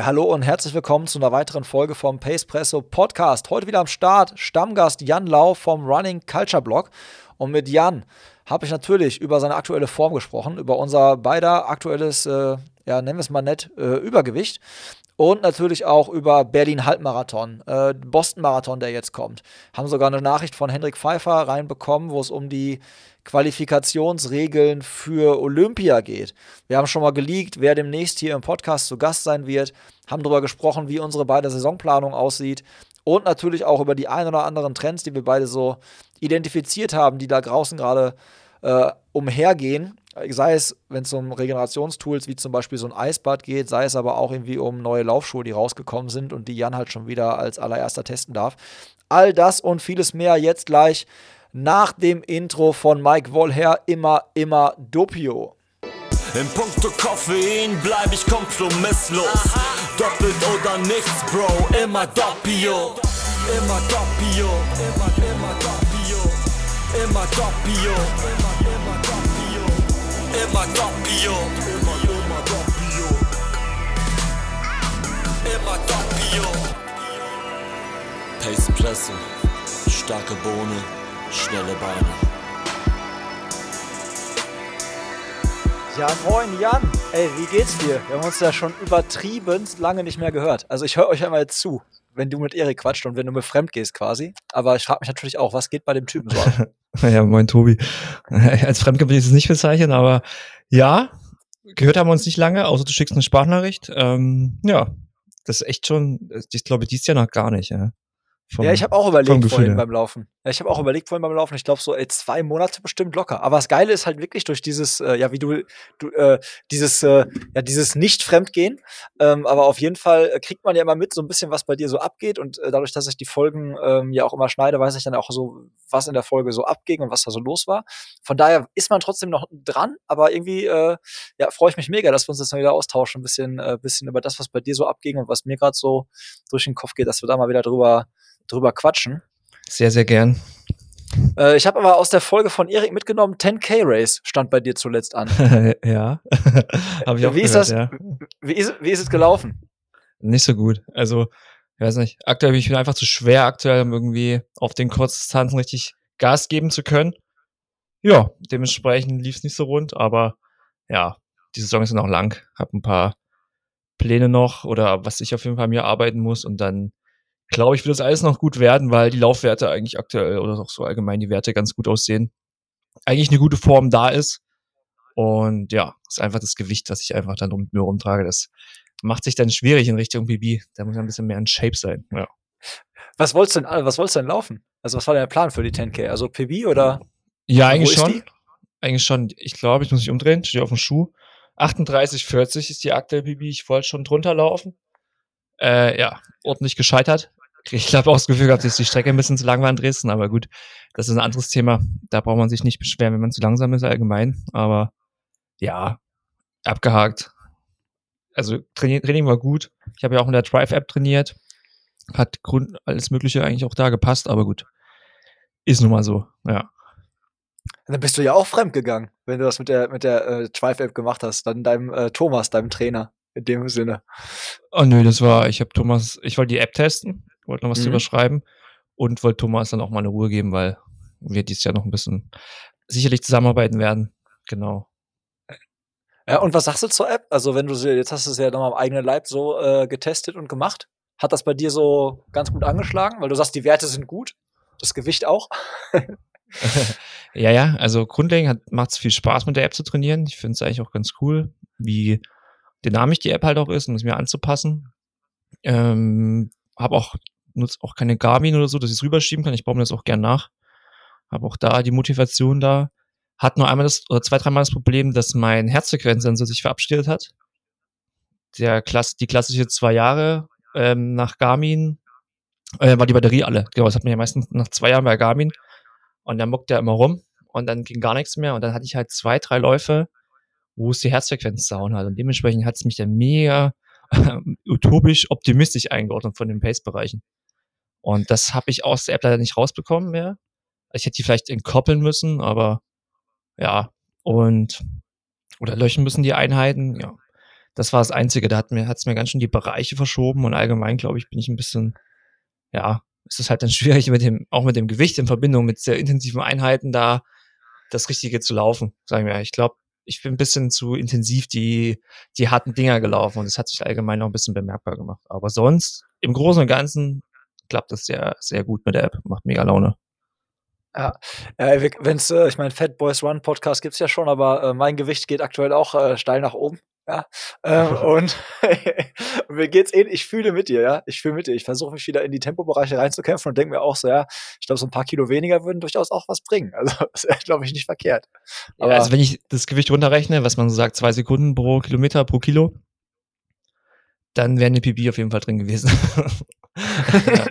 Ja, hallo und herzlich willkommen zu einer weiteren Folge vom Pacepresso Podcast. Heute wieder am Start Stammgast Jan Lau vom Running Culture Blog. Und mit Jan habe ich natürlich über seine aktuelle Form gesprochen, über unser beider aktuelles, äh, ja, nennen wir es mal nett, äh, Übergewicht. Und natürlich auch über Berlin Halbmarathon, äh, Boston Marathon, der jetzt kommt. Haben sogar eine Nachricht von Hendrik Pfeiffer reinbekommen, wo es um die Qualifikationsregeln für Olympia geht. Wir haben schon mal geleakt, wer demnächst hier im Podcast zu Gast sein wird, haben darüber gesprochen, wie unsere beide Saisonplanung aussieht und natürlich auch über die ein oder anderen Trends, die wir beide so identifiziert haben, die da draußen gerade äh, umhergehen. Sei es, wenn es um Regenerationstools wie zum Beispiel so ein Eisbad geht, sei es aber auch irgendwie um neue Laufschuhe, die rausgekommen sind und die Jan halt schon wieder als allererster testen darf. All das und vieles mehr jetzt gleich nach dem Intro von Mike Wollher immer, immer Doppio. In puncto Koffein bleib ich kompromisslos. Doppelt oder nichts, Bro, immer Doppio. Immer Doppio, immer, immer Doppio. Immer Doppio, immer Doppio. Immer Doppio, immer, immer Doppio. Immer Doppio. Pace Presse, starke Bohne schnelle Beine. Ja, moin Jan. Ey, wie geht's dir? Wir haben uns ja schon übertrieben lange nicht mehr gehört. Also ich höre euch einmal zu, wenn du mit Erik quatscht und wenn du mir fremd gehst quasi. Aber ich frage mich natürlich auch, was geht bei dem Typen so ab? ja, moin Tobi. Als fremd will ich es nicht bezeichnen, aber ja, gehört haben wir uns nicht lange, außer du schickst eine Sprachnachricht. Ähm, ja, das ist echt schon, ich glaube, dies Jahr noch gar nicht. Ja. Vom, ja, ich habe auch überlegt vorhin beim Laufen. Ja, ich habe auch überlegt vorhin beim Laufen. Ich glaube so, ey, zwei Monate bestimmt locker. Aber das Geile ist halt wirklich durch dieses, äh, ja, wie du, du äh, dieses, äh, ja, dieses Nicht-Fremdgehen. Ähm, aber auf jeden Fall äh, kriegt man ja immer mit so ein bisschen, was bei dir so abgeht. Und äh, dadurch, dass ich die Folgen ähm, ja auch immer schneide, weiß ich dann auch so, was in der Folge so abging und was da so los war. Von daher ist man trotzdem noch dran. Aber irgendwie, äh, ja, freue ich mich mega, dass wir uns jetzt mal wieder austauschen, ein bisschen, äh, bisschen über das, was bei dir so abging und was mir gerade so durch den Kopf geht, dass wir da mal wieder drüber drüber quatschen. Sehr, sehr gern. Äh, ich habe aber aus der Folge von Erik mitgenommen, 10K Race stand bei dir zuletzt an. ja, habe ich auch wie gehört, ist das, ja. wie, ist, wie ist es gelaufen? Nicht so gut. Also, ich weiß nicht, aktuell bin ich einfach zu schwer, aktuell um irgendwie auf den Kurzdistanzen richtig Gas geben zu können. Ja, dementsprechend lief es nicht so rund, aber ja, die Saison ist noch lang. Hab ein paar Pläne noch oder was ich auf jeden Fall mir arbeiten muss und dann glaube ich, wird das alles noch gut werden, weil die Laufwerte eigentlich aktuell oder auch so allgemein die Werte ganz gut aussehen. Eigentlich eine gute Form da ist. Und ja, ist einfach das Gewicht, was ich einfach dann mit mir rumtrage. Das macht sich dann schwierig in Richtung BB. Da muss man ein bisschen mehr in Shape sein. Ja. Was wolltest du denn, was wolltest du denn laufen? Also was war der Plan für die 10K? Also PB oder? Ja, eigentlich schon. Eigentlich schon. Ich glaube, ich muss mich umdrehen. Stehe auf dem Schuh. 38, 40 ist die aktuelle PB. Ich wollte schon drunter laufen. Äh, ja, ordentlich gescheitert. Ich habe auch das Gefühl gehabt, dass die Strecke ein bisschen zu lang war in Dresden, aber gut, das ist ein anderes Thema. Da braucht man sich nicht beschweren, wenn man zu langsam ist allgemein. Aber ja, abgehakt. Also Training, Training war gut. Ich habe ja auch in der Drive-App trainiert. Hat Grund, alles Mögliche eigentlich auch da gepasst, aber gut. Ist nun mal so, ja. Dann bist du ja auch fremd gegangen, wenn du das mit der, mit der äh, Drive-App gemacht hast, dann deinem äh, Thomas, deinem Trainer, in dem Sinne. Oh nö, das war, ich habe Thomas, ich wollte die App testen wollte noch was mhm. drüber schreiben und wollte Thomas dann auch mal eine Ruhe geben, weil wir dieses Jahr noch ein bisschen sicherlich zusammenarbeiten werden. Genau. Ja, und was sagst du zur App? Also, wenn du sie, jetzt hast du es ja nochmal am eigenen Leib so äh, getestet und gemacht. Hat das bei dir so ganz gut angeschlagen? Weil du sagst, die Werte sind gut, das Gewicht auch. ja, ja, also grundlegend macht es viel Spaß mit der App zu trainieren. Ich finde es eigentlich auch ganz cool, wie dynamisch die App halt auch ist, um es mir anzupassen. Ähm, habe auch nutze auch keine Garmin oder so, dass ich es rüberschieben kann. Ich baue mir das auch gern nach. Habe auch da die Motivation da. Hat nur einmal das, oder zwei, dreimal das Problem, dass mein Herzfrequenzsensor sich verabschiedet hat. Der Klasse, die klassische zwei Jahre ähm, nach Garmin äh, war die Batterie alle. Genau, das hat man ja meistens nach zwei Jahren bei Garmin. Und dann muckt der immer rum und dann ging gar nichts mehr. Und dann hatte ich halt zwei, drei Läufe, wo es die Herzfrequenz zauen hat. Und dementsprechend hat es mich dann mega utopisch optimistisch eingeordnet von den Pace-Bereichen. Und das habe ich aus der App leider nicht rausbekommen mehr. Ich hätte die vielleicht entkoppeln müssen, aber ja, und oder löschen müssen die Einheiten, ja. Das war das Einzige. Da hat mir, hat's mir ganz schön die Bereiche verschoben und allgemein, glaube ich, bin ich ein bisschen, ja, ist es halt dann schwierig mit dem, auch mit dem Gewicht in Verbindung mit sehr intensiven Einheiten da das Richtige zu laufen, sagen wir. Ich glaube, ich bin ein bisschen zu intensiv die, die harten Dinger gelaufen und das hat sich allgemein noch ein bisschen bemerkbar gemacht. Aber sonst, im Großen und Ganzen, klappt das sehr, sehr gut mit der App. Macht mega Laune. Ja, äh, wenn's, äh, ich meine, Fat Boys Run Podcast gibt's ja schon, aber äh, mein Gewicht geht aktuell auch steil nach oben. Ja, ähm, und mir geht's ähnlich. Ich fühle mit dir, ja. Ich fühle mit dir. Ich versuche mich wieder in die Tempobereiche reinzukämpfen und denke mir auch so, ja, ich glaube, so ein paar Kilo weniger würden durchaus auch was bringen. Also, das ist, glaube ich, nicht verkehrt. Aber ja, also, wenn ich das Gewicht runterrechne, was man so sagt, zwei Sekunden pro Kilometer pro Kilo, dann wäre eine PB auf jeden Fall drin gewesen. ja.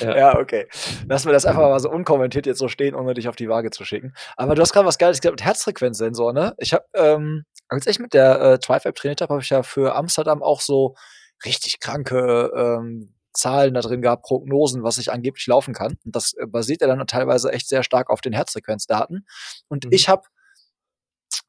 Ja. ja, okay. Lass mir das einfach mal so unkommentiert jetzt so stehen, ohne dich auf die Waage zu schicken. Aber du hast gerade was Geiles gesagt mit Herzfrequenzsensor, ne? Ich habe, ähm, als ich mit der äh, Tribe App trainiert habe, habe ich ja für Amsterdam auch so richtig kranke ähm, Zahlen da drin gehabt, Prognosen, was ich angeblich laufen kann. Und das äh, basiert ja dann teilweise echt sehr stark auf den Herzfrequenzdaten. Und mhm. ich habe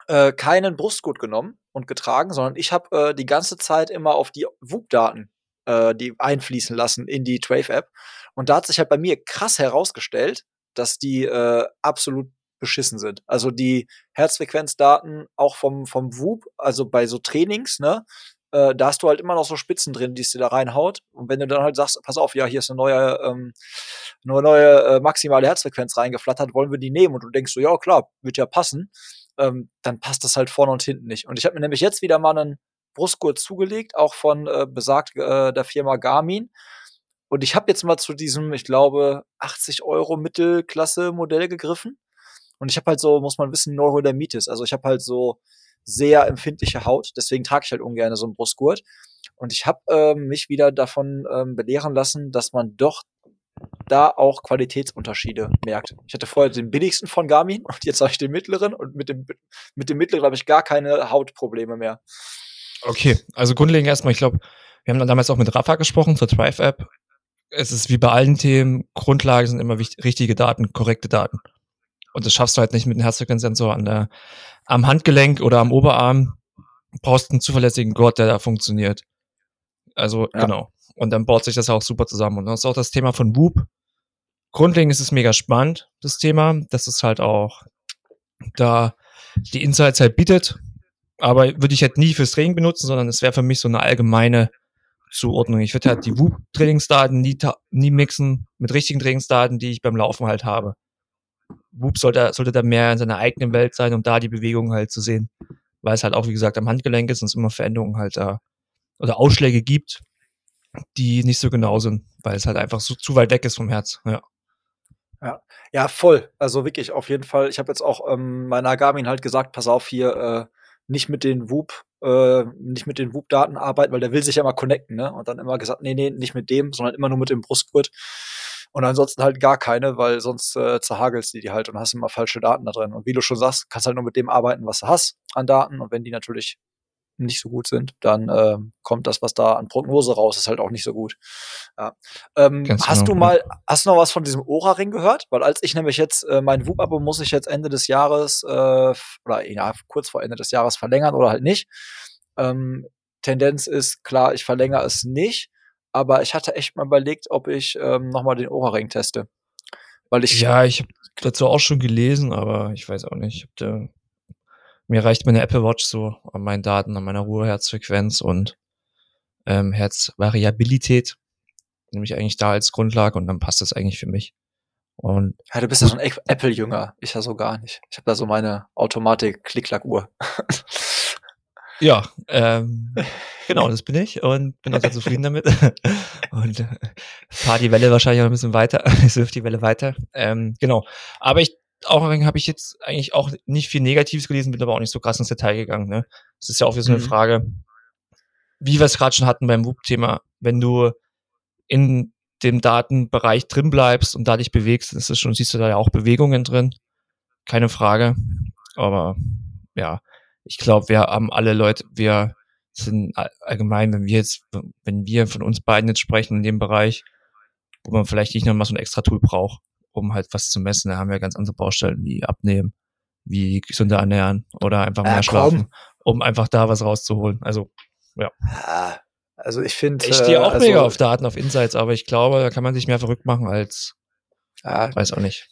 äh, keinen Brustgurt genommen und getragen, sondern ich habe äh, die ganze Zeit immer auf die WUB-Daten äh, die einfließen lassen in die Trave-App. Und da hat sich halt bei mir krass herausgestellt, dass die äh, absolut beschissen sind. Also die Herzfrequenzdaten auch vom, vom WUB, also bei so Trainings, ne, äh, da hast du halt immer noch so Spitzen drin, die es dir da reinhaut. Und wenn du dann halt sagst, pass auf, ja, hier ist eine neue, ähm, eine neue äh, maximale Herzfrequenz reingeflattert, wollen wir die nehmen? Und du denkst so, ja klar, wird ja passen. Ähm, dann passt das halt vorne und hinten nicht. Und ich habe mir nämlich jetzt wieder mal einen Brustgurt zugelegt, auch von äh, besagt äh, der Firma Garmin. Und ich habe jetzt mal zu diesem, ich glaube, 80 Euro Mittelklasse-Modell gegriffen. Und ich habe halt so, muss man wissen, Neurodermitis. Also ich habe halt so sehr empfindliche Haut, deswegen trage ich halt ungern so einen Brustgurt. Und ich habe ähm, mich wieder davon ähm, belehren lassen, dass man doch da auch Qualitätsunterschiede merkt. Ich hatte vorher den billigsten von Garmin und jetzt habe ich den mittleren und mit dem, mit dem mittleren habe ich gar keine Hautprobleme mehr. Okay, also grundlegend erstmal, ich glaube, wir haben dann damals auch mit Rafa gesprochen zur Drive-App. Es ist wie bei allen Themen, Grundlage sind immer wichtig, richtige Daten, korrekte Daten. Und das schaffst du halt nicht mit einem Herzfrequenzsensor an der, am Handgelenk oder am Oberarm. Du brauchst einen zuverlässigen Gurt, der da funktioniert. Also, ja. genau. Und dann baut sich das auch super zusammen. Und das ist auch das Thema von Whoop. Grundlegend ist es mega spannend, das Thema. Das ist halt auch da die Insights halt bietet aber würde ich halt nie fürs Training benutzen, sondern es wäre für mich so eine allgemeine Zuordnung. Ich würde halt die Whoop-Trainingsdaten nie, nie mixen mit richtigen Trainingsdaten, die ich beim Laufen halt habe. Whoop sollte, sollte da mehr in seiner eigenen Welt sein, um da die Bewegung halt zu sehen. Weil es halt auch, wie gesagt, am Handgelenk ist und es immer Veränderungen halt da oder Ausschläge gibt, die nicht so genau sind, weil es halt einfach so zu weit weg ist vom Herz. Ja. Ja, ja, voll. Also wirklich auf jeden Fall. Ich habe jetzt auch ähm, meiner Garmin halt gesagt, pass auf hier, äh, nicht mit den Whoop, äh, nicht mit den Whoop-Daten arbeiten, weil der will sich ja mal connecten, ne? Und dann immer gesagt, nee, nee, nicht mit dem, sondern immer nur mit dem Brustgurt. Und ansonsten halt gar keine, weil sonst äh, zerhagelst die die halt und hast immer falsche Daten da drin. Und wie du schon sagst, kannst halt nur mit dem arbeiten, was du hast an Daten. Und wenn die natürlich nicht so gut sind, dann äh, kommt das, was da an Prognose raus ist, halt auch nicht so gut. Ja. Ähm, hast du mal, hast du noch was von diesem Ora-Ring gehört? Weil als ich nämlich jetzt äh, mein WUP-Abo muss ich jetzt Ende des Jahres äh, oder ja, kurz vor Ende des Jahres verlängern oder halt nicht. Ähm, Tendenz ist klar, ich verlängere es nicht, aber ich hatte echt mal überlegt, ob ich ähm, nochmal den Ora-Ring teste. Weil ich ja, ich habe dazu auch schon gelesen, aber ich weiß auch nicht. Ich hab da mir reicht meine Apple Watch so an meinen Daten, an meiner Ruheherzfrequenz und ähm, Herzvariabilität, nämlich eigentlich da als Grundlage und dann passt das eigentlich für mich. Und ja, du bist ja so ein Apple-Jünger. Ich ja so gar nicht. Ich habe da so meine Automatik-Klick-Klack-Uhr. ja, ähm, genau, das bin ich und bin auch sehr zufrieden damit. und äh, fahr die Welle wahrscheinlich noch ein bisschen weiter, surf die Welle weiter. Ähm, genau. Aber ich auch habe ich jetzt eigentlich auch nicht viel Negatives gelesen, bin aber auch nicht so krass ins Detail gegangen. Ne? Es ist ja auch wieder so eine mhm. Frage, wie wir es gerade schon hatten beim WUP-Thema, wenn du in dem Datenbereich drin bleibst und da dich bewegst, ist es schon, siehst du da ja auch Bewegungen drin. Keine Frage. Aber ja, ich glaube, wir haben alle Leute, wir sind allgemein, wenn wir jetzt, wenn wir von uns beiden jetzt sprechen in dem Bereich, wo man vielleicht nicht nochmal so ein extra Tool braucht, um halt was zu messen. Da haben wir ganz andere Baustellen wie Abnehmen, wie gesünder ernähren oder einfach mehr äh, schlafen, um einfach da was rauszuholen. Also, ja. ja also ich finde. Ich stehe auch äh, also, mega auf Daten, auf Insights, aber ich glaube, da kann man sich mehr verrückt machen als. Ja, weiß auch nicht.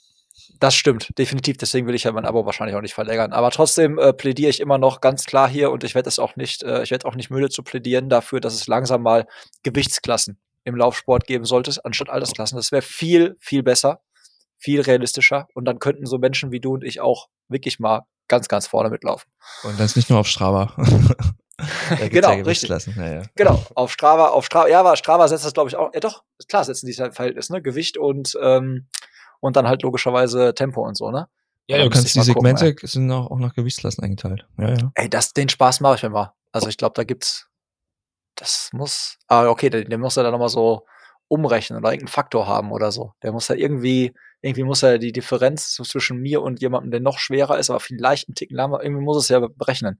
Das stimmt, definitiv. Deswegen will ich ja mein Abo wahrscheinlich auch nicht verlängern. Aber trotzdem äh, plädiere ich immer noch ganz klar hier und ich werde es auch nicht, äh, ich werde auch nicht müde zu plädieren dafür, dass es langsam mal Gewichtsklassen im Laufsport geben sollte, anstatt Altersklassen. Das wäre viel, viel besser, viel realistischer. Und dann könnten so Menschen wie du und ich auch wirklich mal ganz, ganz vorne mitlaufen. Und das nicht nur auf Strava. genau, ja richtig. Ja, ja. Genau, auf Strava, auf Strava, ja, aber Strava setzt das, glaube ich, auch, ja doch, klar setzen die Verhältnis, ne? Gewicht und, ähm, und dann halt logischerweise Tempo und so, ne? Ja, du kannst die Segmente gucken, sind auch, auch nach Gewichtsklassen eingeteilt. Ja, ja. Ey, das, den Spaß mache ich mir mal. Also ich glaube, da gibt's, das muss, ah, okay, der, der muss ja dann nochmal so umrechnen oder irgendeinen Faktor haben oder so. Der muss ja irgendwie, irgendwie muss er die Differenz zwischen mir und jemandem, der noch schwerer ist, aber vielleicht einen Ticken lahmer, irgendwie muss es ja berechnen.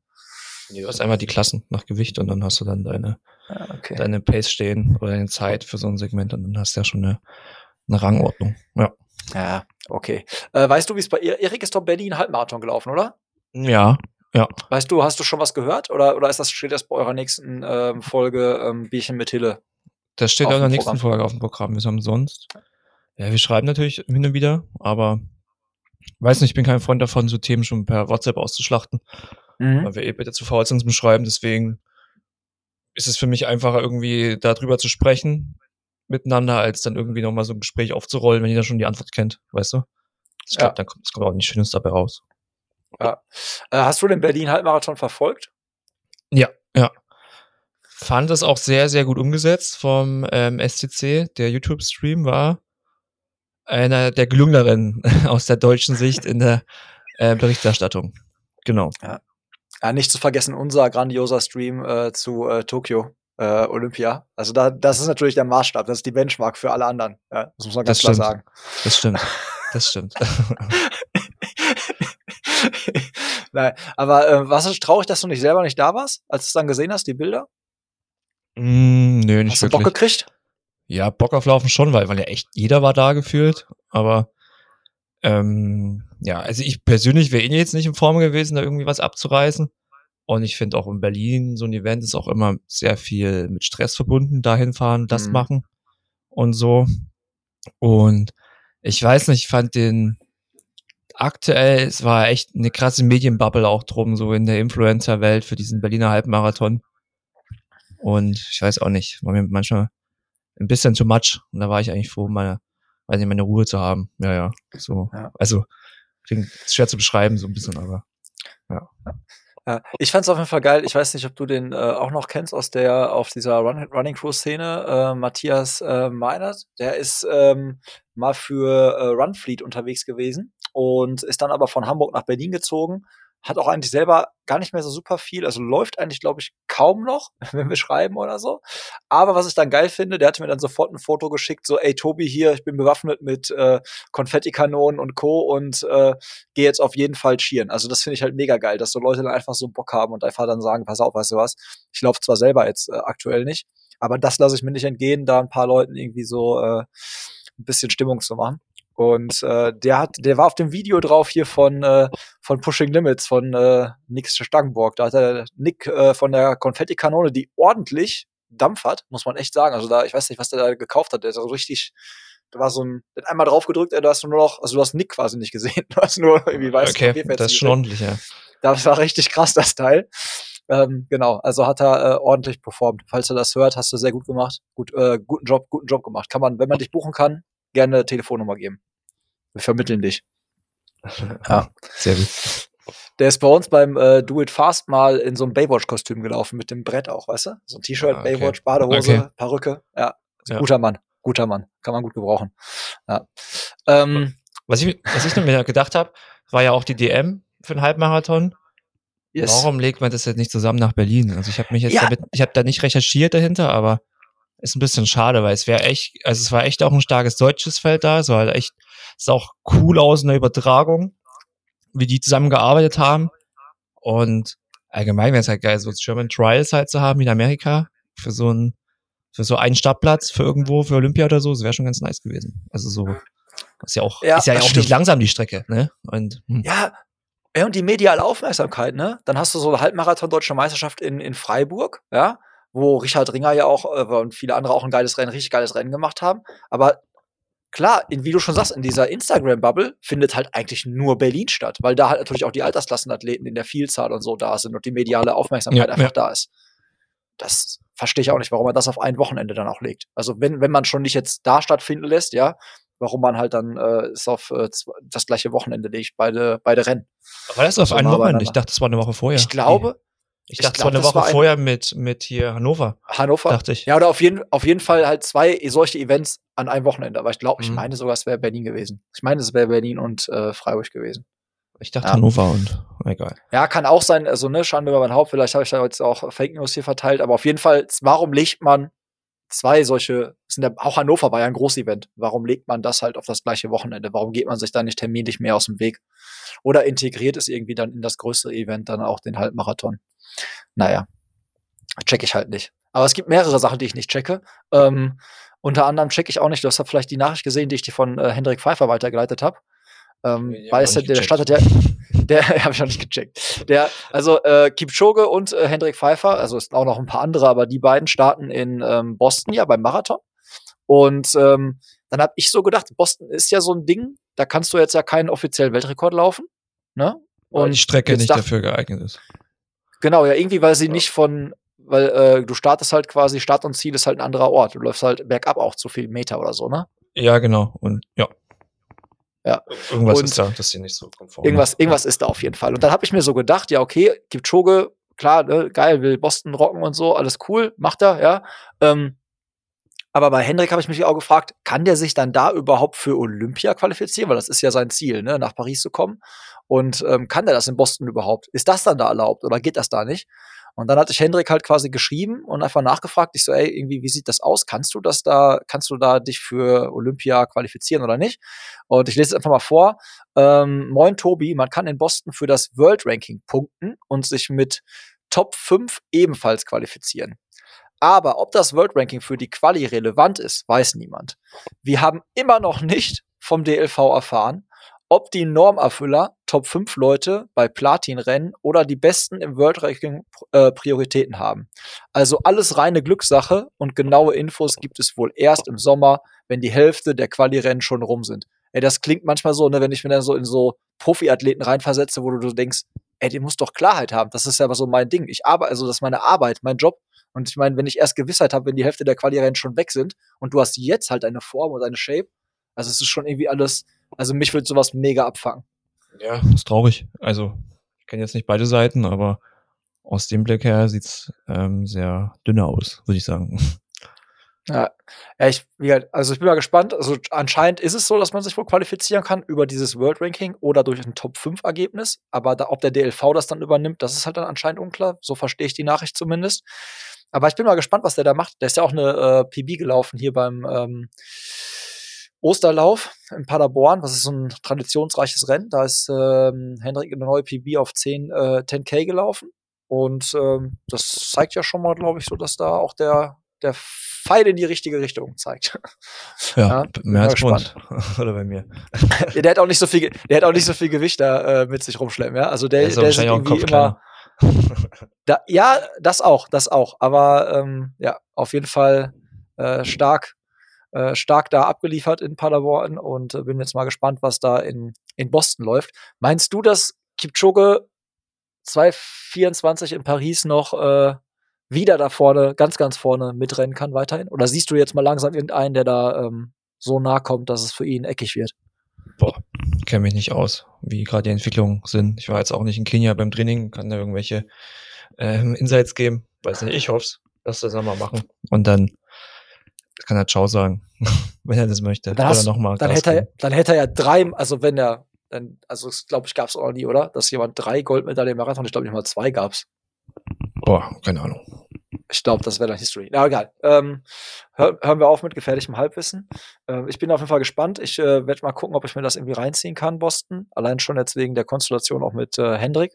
Nee, du hast einmal die Klassen nach Gewicht und dann hast du dann deine, ah, okay. deine Pace stehen oder deine Zeit für so ein Segment und dann hast du ja schon eine, eine Rangordnung. Ja. Ja, okay. Äh, weißt du, wie es bei Erik ist doch Berlin Halbmarathon gelaufen, oder? Ja, ja. Weißt du, hast du schon was gehört oder, oder ist das steht das bei eurer nächsten ähm, Folge ähm, Bierchen mit Hille? Das steht auch in der nächsten. Folge auf dem Programm. Wir haben sonst. Ja, wir schreiben natürlich hin und wieder, aber weiß nicht, ich bin kein Freund davon, so Themen schon per WhatsApp auszuschlachten mhm. weil wir eh bitte zu faul sind zum Schreiben. Deswegen ist es für mich einfacher, irgendwie darüber zu sprechen miteinander, als dann irgendwie nochmal so ein Gespräch aufzurollen, wenn jeder schon die Antwort kennt, weißt du? Ich glaube, ja. dann kommt, es kommt auch nichts Schönes dabei raus. Ja. Äh, hast du den Berlin-Halbmarathon verfolgt? Ja, ja. Fand es auch sehr, sehr gut umgesetzt vom ähm, SCC. Der YouTube-Stream war einer der gelungeneren aus der deutschen Sicht in der äh, Berichterstattung. Genau. Ja. Ja, nicht zu vergessen, unser grandioser Stream äh, zu äh, Tokio äh, Olympia. Also da, das ist natürlich der Maßstab, das ist die Benchmark für alle anderen. Ja, das muss man ganz das klar stimmt. sagen. Das stimmt. Das stimmt. Nein, aber äh, was ist traurig, dass du nicht selber nicht da warst, als du es dann gesehen hast, die Bilder? Mm, nö, nicht hast wirklich. du Bock gekriegt? Ja, Bock auf Laufen schon, weil, weil ja echt jeder war da gefühlt. Aber ähm, ja, also ich persönlich wäre eh jetzt nicht in Form gewesen, da irgendwie was abzureißen. Und ich finde auch in Berlin so ein Event ist auch immer sehr viel mit Stress verbunden, dahin fahren, das mhm. machen und so. Und ich weiß nicht, ich fand den aktuell, es war echt eine krasse Medienbubble auch drum, so in der Influencer-Welt für diesen Berliner Halbmarathon. Und ich weiß auch nicht, war mir manchmal ein bisschen too much. Und da war ich eigentlich froh, meine weiß nicht, meine Ruhe zu haben. Ja, ja. So. Ja. Also, klingt schwer zu beschreiben, so ein bisschen, aber ja. Ja, ich fand's auf jeden Fall geil. Ich weiß nicht, ob du den äh, auch noch kennst aus der, auf dieser Run, Running Crew Szene, äh, Matthias äh, Meinert. Der ist ähm, mal für äh, Runfleet unterwegs gewesen und ist dann aber von Hamburg nach Berlin gezogen hat auch eigentlich selber gar nicht mehr so super viel, also läuft eigentlich, glaube ich, kaum noch, wenn wir schreiben oder so. Aber was ich dann geil finde, der hatte mir dann sofort ein Foto geschickt, so, ey Tobi hier, ich bin bewaffnet mit äh, Konfettikanonen und Co. und äh, gehe jetzt auf jeden Fall schieren. Also das finde ich halt mega geil, dass so Leute dann einfach so Bock haben und einfach dann sagen, pass auf, weißt du was, ich laufe zwar selber jetzt äh, aktuell nicht, aber das lasse ich mir nicht entgehen, da ein paar Leuten irgendwie so äh, ein bisschen Stimmung zu machen. Und äh, der hat, der war auf dem Video drauf hier von, äh, von Pushing Limits, von äh, Nick Stangenborg. Da hat der Nick äh, von der Konfettikanone, die ordentlich Dampf hat, muss man echt sagen. Also da, ich weiß nicht, was der da gekauft hat. Der ist so richtig, da war so ein, der hat einmal drauf gedrückt, ey, da hast du nur noch, also du hast Nick quasi nicht gesehen. Du hast nur irgendwie weiß Okay, das ist schon ordentlich, ja. Das war richtig krass, das Teil. Ähm, genau, also hat er äh, ordentlich performt. Falls du das hört, hast du sehr gut gemacht. Gut, äh, guten Job, guten Job gemacht. Kann man, wenn man dich buchen kann, gerne Telefonnummer geben. Wir vermitteln dich. Ja. Sehr gut. Der ist bei uns beim äh, Do It Fast mal in so einem Baywatch-Kostüm gelaufen, mit dem Brett auch, weißt du? So ein T-Shirt, ah, okay. Baywatch, Badehose, okay. Perücke. Ja. ja. Guter Mann. Guter Mann. Kann man gut gebrauchen. Ja. Ähm, was ich, was ich mir gedacht habe, war ja auch die DM für den Halbmarathon. Yes. Warum legt man das jetzt nicht zusammen nach Berlin? Also ich habe mich jetzt ja. damit, ich habe da nicht recherchiert dahinter, aber ist ein bisschen schade, weil es wäre echt, also es war echt auch ein starkes deutsches Feld da, es war halt echt, es auch cool aus in der Übertragung, wie die zusammengearbeitet haben und allgemein wäre es halt geil, so German Trials halt zu haben in Amerika für so ein, für so einen Startplatz für irgendwo, für Olympia oder so, das wäre schon ganz nice gewesen. Also so, ist ja auch, ja, ist ja auch stimmt. nicht langsam die Strecke, ne? Und, hm. Ja, Ja, und die mediale Aufmerksamkeit, ne? Dann hast du so eine Halbmarathon Deutsche Meisterschaft in, in Freiburg, ja, wo Richard Ringer ja auch äh, und viele andere auch ein geiles Rennen, richtig geiles Rennen gemacht haben. Aber klar, in, wie du schon sagst, in dieser Instagram-Bubble findet halt eigentlich nur Berlin statt, weil da halt natürlich auch die Altersklassenathleten in der Vielzahl und so da sind und die mediale Aufmerksamkeit ja, einfach ja. da ist. Das verstehe ich auch nicht, warum man das auf ein Wochenende dann auch legt. Also wenn, wenn man schon nicht jetzt da stattfinden lässt, ja, warum man halt dann äh, es auf äh, das gleiche Wochenende legt, beide, beide Rennen. War das auf ein Wochenende? Ich dachte, das war eine Woche vorher. Ich glaube. Ich, ich dachte, es war eine Woche ein vorher mit, mit hier Hannover. Hannover? Dachte ich. Ja, oder auf jeden, auf jeden Fall halt zwei solche Events an einem Wochenende. Aber ich glaube, ich mhm. meine sogar, es wäre Berlin gewesen. Ich meine, es wäre Berlin und äh, Freiburg gewesen. Ich dachte ja. Hannover und egal. Ja, kann auch sein, also ne, Schande über mein Haupt, vielleicht habe ich da jetzt auch Fake News hier verteilt, aber auf jeden Fall, warum legt man zwei solche, sind ja, auch Hannover war ja ein Großevent. Warum legt man das halt auf das gleiche Wochenende? Warum geht man sich da nicht terminlich mehr aus dem Weg? Oder integriert es irgendwie dann in das größere Event dann auch den Halbmarathon? Naja, check ich halt nicht. Aber es gibt mehrere Sachen, die ich nicht checke. Ähm, unter anderem check ich auch nicht, du hast ja vielleicht die Nachricht gesehen, die ich dir von äh, Hendrik Pfeiffer weitergeleitet habe. Ähm, ja, weil es, der startet ja, der habe ich noch nicht gecheckt. Der, also äh, Kipchoge und äh, Hendrik Pfeiffer, also es sind auch noch ein paar andere, aber die beiden starten in ähm, Boston ja beim Marathon. Und ähm, dann habe ich so gedacht, Boston ist ja so ein Ding, da kannst du jetzt ja keinen offiziellen Weltrekord laufen. Ne? Und weil die Strecke nicht dafür geeignet ist. Genau, ja, irgendwie, weil sie ja. nicht von, weil äh, du startest halt quasi, Start und Ziel ist halt ein anderer Ort. Du läufst halt bergab auch zu viel Meter oder so, ne? Ja, genau. Und ja. Ja. Irgendwas und ist da, dass sie nicht so konform Irgendwas, irgendwas ist da auf jeden Fall. Und dann habe ich mir so gedacht, ja, okay, Kipchoge, klar, ne, geil, will Boston rocken und so, alles cool, macht er, ja. Ähm, aber bei Hendrik habe ich mich auch gefragt, kann der sich dann da überhaupt für Olympia qualifizieren? Weil das ist ja sein Ziel, ne, nach Paris zu kommen. Und ähm, kann der das in Boston überhaupt? Ist das dann da erlaubt oder geht das da nicht? Und dann hatte ich Hendrik halt quasi geschrieben und einfach nachgefragt. Ich so, ey, irgendwie, wie sieht das aus? Kannst du das da, kannst du da dich für Olympia qualifizieren oder nicht? Und ich lese es einfach mal vor. Ähm, Moin Tobi, man kann in Boston für das World Ranking punkten und sich mit Top 5 ebenfalls qualifizieren. Aber ob das World Ranking für die Quali relevant ist, weiß niemand. Wir haben immer noch nicht vom DLV erfahren, ob die Normerfüller Top 5 Leute bei Platin-Rennen oder die besten im World Ranking äh, Prioritäten haben. Also alles reine Glückssache und genaue Infos gibt es wohl erst im Sommer, wenn die Hälfte der Quali-Rennen schon rum sind. Ey, das klingt manchmal so, ne, wenn ich mir dann so in so Profiathleten reinversetze, wo du, du denkst, ey, die muss doch Klarheit haben. Das ist ja so mein Ding. Ich arbeite, also das ist meine Arbeit, mein Job. Und ich meine, wenn ich erst Gewissheit habe, wenn die Hälfte der Quali-Rennen schon weg sind und du hast jetzt halt eine Form und eine Shape, also es ist schon irgendwie alles, also mich würde sowas mega abfangen. Ja, ist traurig. Also, ich kenne jetzt nicht beide Seiten, aber aus dem Blick her sieht's ähm, sehr dünner aus, würde ich sagen. Ja, ja ich, also ich bin mal gespannt. Also anscheinend ist es so, dass man sich wohl qualifizieren kann über dieses World Ranking oder durch ein Top 5 Ergebnis. Aber da, ob der DLV das dann übernimmt, das ist halt dann anscheinend unklar. So verstehe ich die Nachricht zumindest. Aber ich bin mal gespannt, was der da macht. Der ist ja auch eine äh, PB gelaufen hier beim ähm, Osterlauf in Paderborn, was ist so ein traditionsreiches Rennen. Da ist ähm, Hendrik eine neue PB auf 10, äh, 10K gelaufen. Und ähm, das zeigt ja schon mal, glaube ich, so, dass da auch der, der Pfeil in die richtige Richtung zeigt. Ja, ja mehr als Mund. Oder bei mir. der hat auch nicht so viel, der hat auch nicht so viel Gewicht da äh, mit sich rumschleppen, ja. Also der, der, ist, der ist irgendwie immer. da, ja, das auch, das auch. Aber ähm, ja, auf jeden Fall äh, stark äh, stark da abgeliefert in Paderborn und äh, bin jetzt mal gespannt, was da in, in Boston läuft. Meinst du, dass Kipchoge 224 in Paris noch äh, wieder da vorne, ganz, ganz vorne mitrennen kann weiterhin? Oder siehst du jetzt mal langsam irgendeinen, der da ähm, so nah kommt, dass es für ihn eckig wird? Boah, kenne mich nicht aus, wie gerade die Entwicklungen sind. Ich war jetzt auch nicht in Kenia beim Training, kann da irgendwelche ähm, Insights geben. Weiß nicht, ich hoffe Lass das mal machen. Und dann kann er Ciao sagen, wenn er das möchte. Dann, hast, noch mal dann, hätte er, dann hätte er ja drei, also wenn er, dann, also glaube ich, gab es auch nie, oder? Dass jemand drei Goldmedaillen im Marathon, ich glaube nicht mal zwei gab's. Boah, keine Ahnung. Ich glaube, das wäre dann History. Na egal. Ähm, hör, hören wir auf mit gefährlichem Halbwissen. Ähm, ich bin auf jeden Fall gespannt. Ich äh, werde mal gucken, ob ich mir das irgendwie reinziehen kann, Boston. Allein schon jetzt wegen der Konstellation auch mit äh, Hendrik,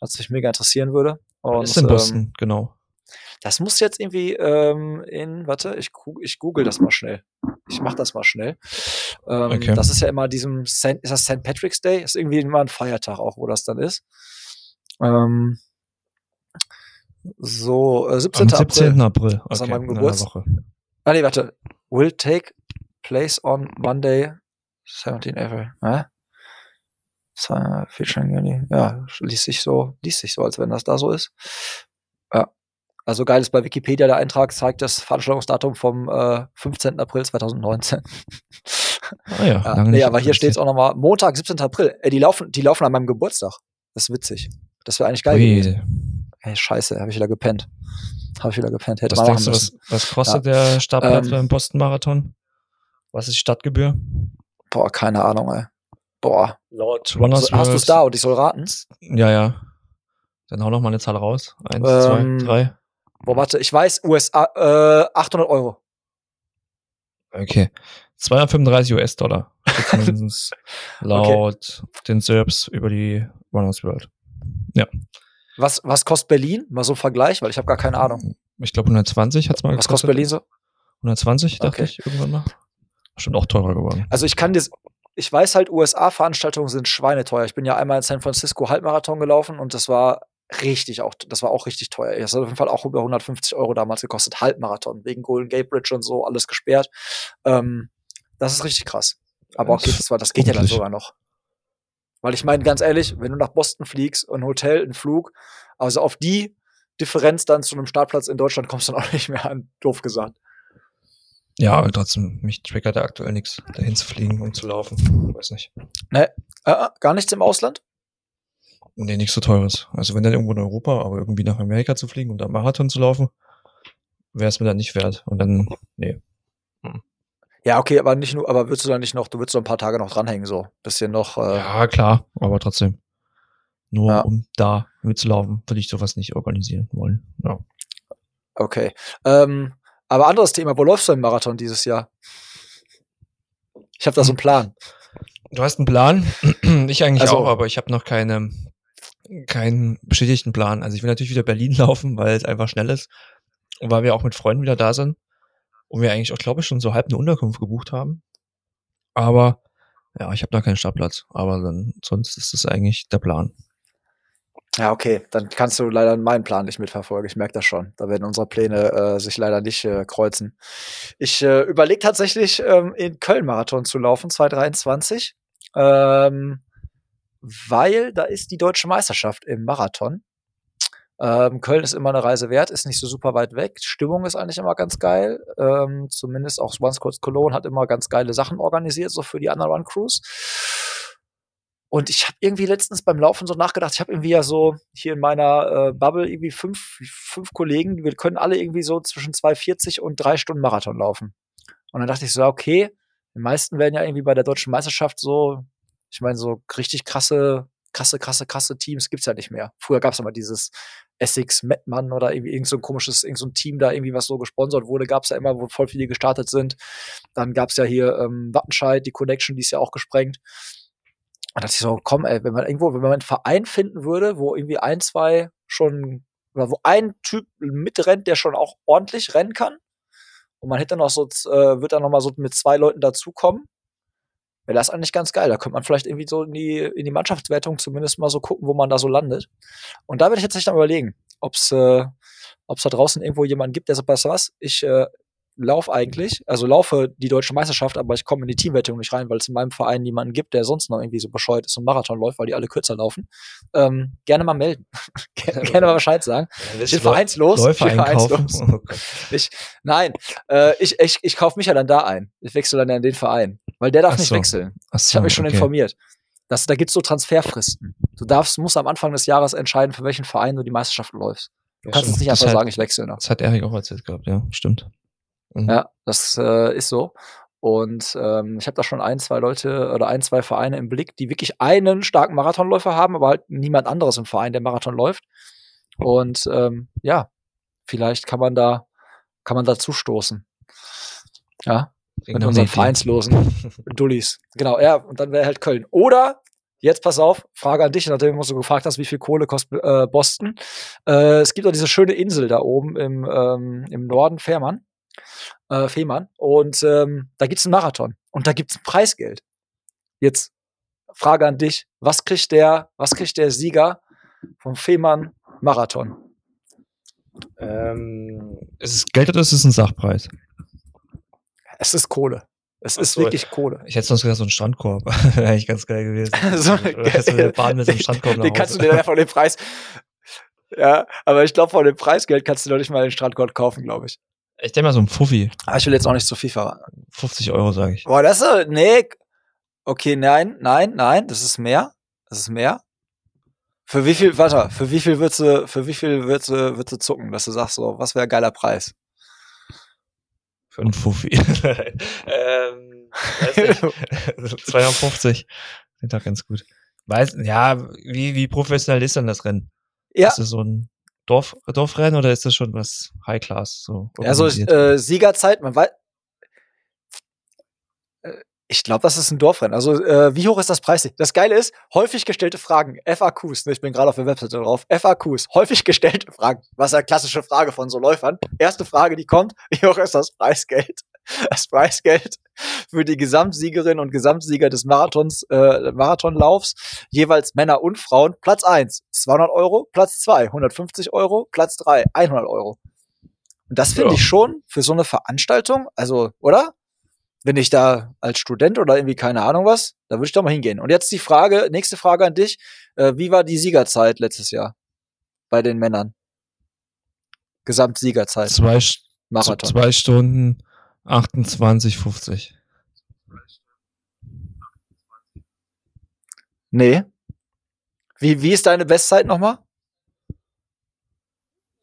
was mich mega interessieren würde. Und, ist in Boston, ähm, genau. Das muss jetzt irgendwie ähm, in, warte, ich, ich google das mal schnell. Ich mach das mal schnell. Ähm, okay. Das ist ja immer diesem Saint, ist das St. Patrick's Day? Ist irgendwie immer ein Feiertag auch, wo das dann ist. Ähm, so, äh, 17. Am 17. April. April. Okay, also an meinem Geburtstag. Ah, nee, warte. Will take place on Monday, 17 April. Hä? Ja, liest sich so, liest sich so, als wenn das da so ist. Also geil ist bei Wikipedia, der Eintrag zeigt das Veranstaltungsdatum vom äh, 15. April 2019. Ah ja, ja nee, aber hier steht es auch nochmal, Montag, 17. April. Ey, die laufen, die laufen an meinem Geburtstag. Das ist witzig. Das wäre eigentlich geil Ui. gewesen. Ey, scheiße, habe ich wieder gepennt. Habe ich wieder gepennt. Hätte was denkst du, was, was kostet ja. der Startplatz ähm, beim Boston-Marathon? Was ist die Stadtgebühr? Boah, keine Ahnung, ey. Boah. Laut Runners Hast du es da und ich soll raten? Ja, ja. Dann hau noch mal eine Zahl raus. Eins, ähm, zwei, drei. Boah, warte, ich weiß, USA, äh, 800 Euro. Okay. 235 US-Dollar. laut okay. den Serbs über die Runners World. Ja. Was, was kostet Berlin? Mal so ein Vergleich, weil ich habe gar keine Ahnung. Ich glaube 120 hat es mal Was kostet Berlin so? 120, dachte okay. ich irgendwann mal. Schon auch teurer geworden. Also ich kann dir, ich weiß halt, USA-Veranstaltungen sind schweineteuer. Ich bin ja einmal in San Francisco Halbmarathon gelaufen und das war richtig auch, das war auch richtig teuer. Das hat auf jeden Fall auch über 150 Euro damals gekostet, Halbmarathon, wegen Golden Gate Bridge und so, alles gesperrt. Ähm, das ist richtig krass. Aber okay, das, war, das geht ja dann sogar noch. Weil ich meine, ganz ehrlich, wenn du nach Boston fliegst, ein Hotel, ein Flug, also auf die Differenz dann zu einem Startplatz in Deutschland kommst du dann auch nicht mehr an, doof gesagt. Ja, aber trotzdem, mich triggert da aktuell nichts, dahin zu fliegen und zu laufen. Weiß nicht. Ne, äh, gar nichts im Ausland? Nee, nichts so teures. Also wenn dann irgendwo in Europa, aber irgendwie nach Amerika zu fliegen und da Marathon zu laufen, wäre es mir dann nicht wert. Und dann, nee. Hm. Ja, okay, aber nicht nur, aber würdest du dann nicht noch, du würdest so ein paar Tage noch dranhängen, so. Bisschen noch. Äh ja, klar, aber trotzdem. Nur ja. um da mitzulaufen, würde ich sowas nicht organisieren wollen. Ja. Okay. Ähm, aber anderes Thema, wo läufst du im Marathon dieses Jahr? Ich habe da so einen Plan. Du hast einen Plan? ich eigentlich also, auch, aber ich habe noch keine, keinen bestätigten Plan. Also ich will natürlich wieder Berlin laufen, weil es einfach schnell ist und weil wir auch mit Freunden wieder da sind und wir eigentlich auch, glaube ich, schon so halb eine Unterkunft gebucht haben. Aber ja, ich habe noch keinen Startplatz, aber dann sonst ist das eigentlich der Plan. Ja, okay, dann kannst du leider meinen Plan nicht mitverfolgen. Ich merke das schon. Da werden unsere Pläne äh, sich leider nicht äh, kreuzen. Ich äh, überlege tatsächlich, ähm, in Köln Marathon zu laufen, 2023. Ähm, weil da ist die deutsche Meisterschaft im Marathon. Ähm, Köln ist immer eine Reise wert, ist nicht so super weit weg. Stimmung ist eigentlich immer ganz geil. Ähm, zumindest auch Once Coast Cologne hat immer ganz geile Sachen organisiert, so für die anderen Run Crews. Und ich habe irgendwie letztens beim Laufen so nachgedacht, ich habe irgendwie ja so hier in meiner äh, Bubble irgendwie fünf, fünf Kollegen, wir können alle irgendwie so zwischen 2,40 und drei Stunden Marathon laufen. Und dann dachte ich so, okay, die meisten werden ja irgendwie bei der deutschen Meisterschaft so, ich meine, so richtig krasse, krasse, krasse, krasse Teams gibt's ja nicht mehr. Früher gab's immer dieses Essex Mettmann oder irgendwie irgend so ein komisches, irgend so ein Team da irgendwie, was so gesponsert wurde, gab's ja immer, wo voll viele gestartet sind. Dann gab's ja hier ähm, Wattenscheid, die Connection, die ist ja auch gesprengt. Und dachte ich so, komm, ey, wenn man irgendwo, wenn man einen Verein finden würde, wo irgendwie ein, zwei schon, oder wo ein Typ mitrennt, der schon auch ordentlich rennen kann, und man hätte noch so, äh, wird dann noch mal so mit zwei Leuten dazukommen, wäre das eigentlich ganz geil. Da könnte man vielleicht irgendwie so in die, in die Mannschaftswertung zumindest mal so gucken, wo man da so landet. Und da würde ich jetzt nicht dann überlegen, ob es äh, ob's da draußen irgendwo jemanden gibt, der sagt, weißt du was, ich äh, laufe eigentlich, also laufe die deutsche Meisterschaft, aber ich komme in die Teamwertung nicht rein, weil es in meinem Verein niemanden gibt, der sonst noch irgendwie so bescheuert ist und Marathon läuft, weil die alle kürzer laufen. Ähm, gerne mal melden. gerne, gerne mal Bescheid sagen. Ja, ich bin vereinslos. Läufer ich bin vereinslos. Oh ich, nein, äh, ich, ich, ich kaufe mich ja dann da ein. Ich wechsle dann in den Verein. Weil der darf Ach nicht so. wechseln. So, ich habe mich schon okay. informiert. Das, da gibt's so Transferfristen. Du darfst, musst am Anfang des Jahres entscheiden, für welchen Verein du die Meisterschaft läufst. Du ja, kannst es nicht einfach hat, sagen, ich wechsle noch. Das hat Erik auch erzählt gehabt, ja, stimmt. Mhm. Ja, das äh, ist so. Und ähm, ich habe da schon ein, zwei Leute oder ein, zwei Vereine im Blick, die wirklich einen starken Marathonläufer haben, aber halt niemand anderes im Verein, der Marathon läuft. Und ähm, ja, vielleicht kann man da, kann man da zustoßen. Ja, mit unseren Vereinslosen Dullis. Genau, ja, und dann wäre halt Köln. Oder, jetzt pass auf, Frage an dich, nachdem du so gefragt hast, wie viel Kohle kostet äh, Boston. Äh, es gibt auch diese schöne Insel da oben im, ähm, im Norden, Fährmann äh, Fehmarn. Und ähm, da gibt's einen Marathon und da gibt's ein Preisgeld. Jetzt Frage an dich: Was kriegt der, was kriegt der Sieger vom Fehmarn Marathon? Ähm, ist es Geld oder ist es ein Sachpreis? Es ist Kohle. Es ist so, wirklich Kohle. Ich hätte sonst gesagt, so ein Strandkorb. Wäre eigentlich ganz geil gewesen. so, oder Bahn mit so einem Strandkorb Den kannst du dir dann von dem Preis. Ja, aber ich glaube, von dem Preisgeld kannst du doch nicht mal den Strandkorb kaufen, glaube ich. Ich denke mal so ein Fuffi. Aber ich will jetzt auch nicht zu viel verraten. 50 Euro, sage ich. Boah, das ist, nee. Okay, nein, nein, nein, das ist mehr. Das ist mehr. Für wie viel, warte, für wie viel würdest du, für wie viel würdest du, würdest du zucken, dass du sagst, so, was wäre ein geiler Preis? Für einen Fuffi. ähm, weiß nicht. 250. Sind doch ganz gut. Weiß, ja, wie, wie professionell ist denn das Rennen? Ja. Ist das so ein Dorf, Dorfrennen oder ist das schon was High Class? So ja, so äh, Siegerzeit, man weiß, ich glaube, das ist ein Dorfrennen. Also, äh, wie hoch ist das Preis? Das Geile ist, häufig gestellte Fragen, FAQs, ne, ich bin gerade auf der Webseite drauf, FAQs, häufig gestellte Fragen. Was ist eine klassische Frage von so Läufern? Erste Frage, die kommt, wie hoch ist das Preisgeld? Das Preisgeld für die Gesamtsiegerin und Gesamtsieger des Marathons, äh, Marathonlaufs, jeweils Männer und Frauen, Platz 1, 200 Euro, Platz 2, 150 Euro, Platz 3, 100 Euro. Und das finde ja. ich schon für so eine Veranstaltung, also, oder? Wenn ich da als Student oder irgendwie keine Ahnung was, da würde ich doch mal hingehen. Und jetzt die Frage, nächste Frage an dich. Äh, wie war die Siegerzeit letztes Jahr bei den Männern? Gesamtsiegerzeit. Zwei, Marathon. zwei Stunden 28,50. Nee. Wie, wie ist deine Bestzeit nochmal?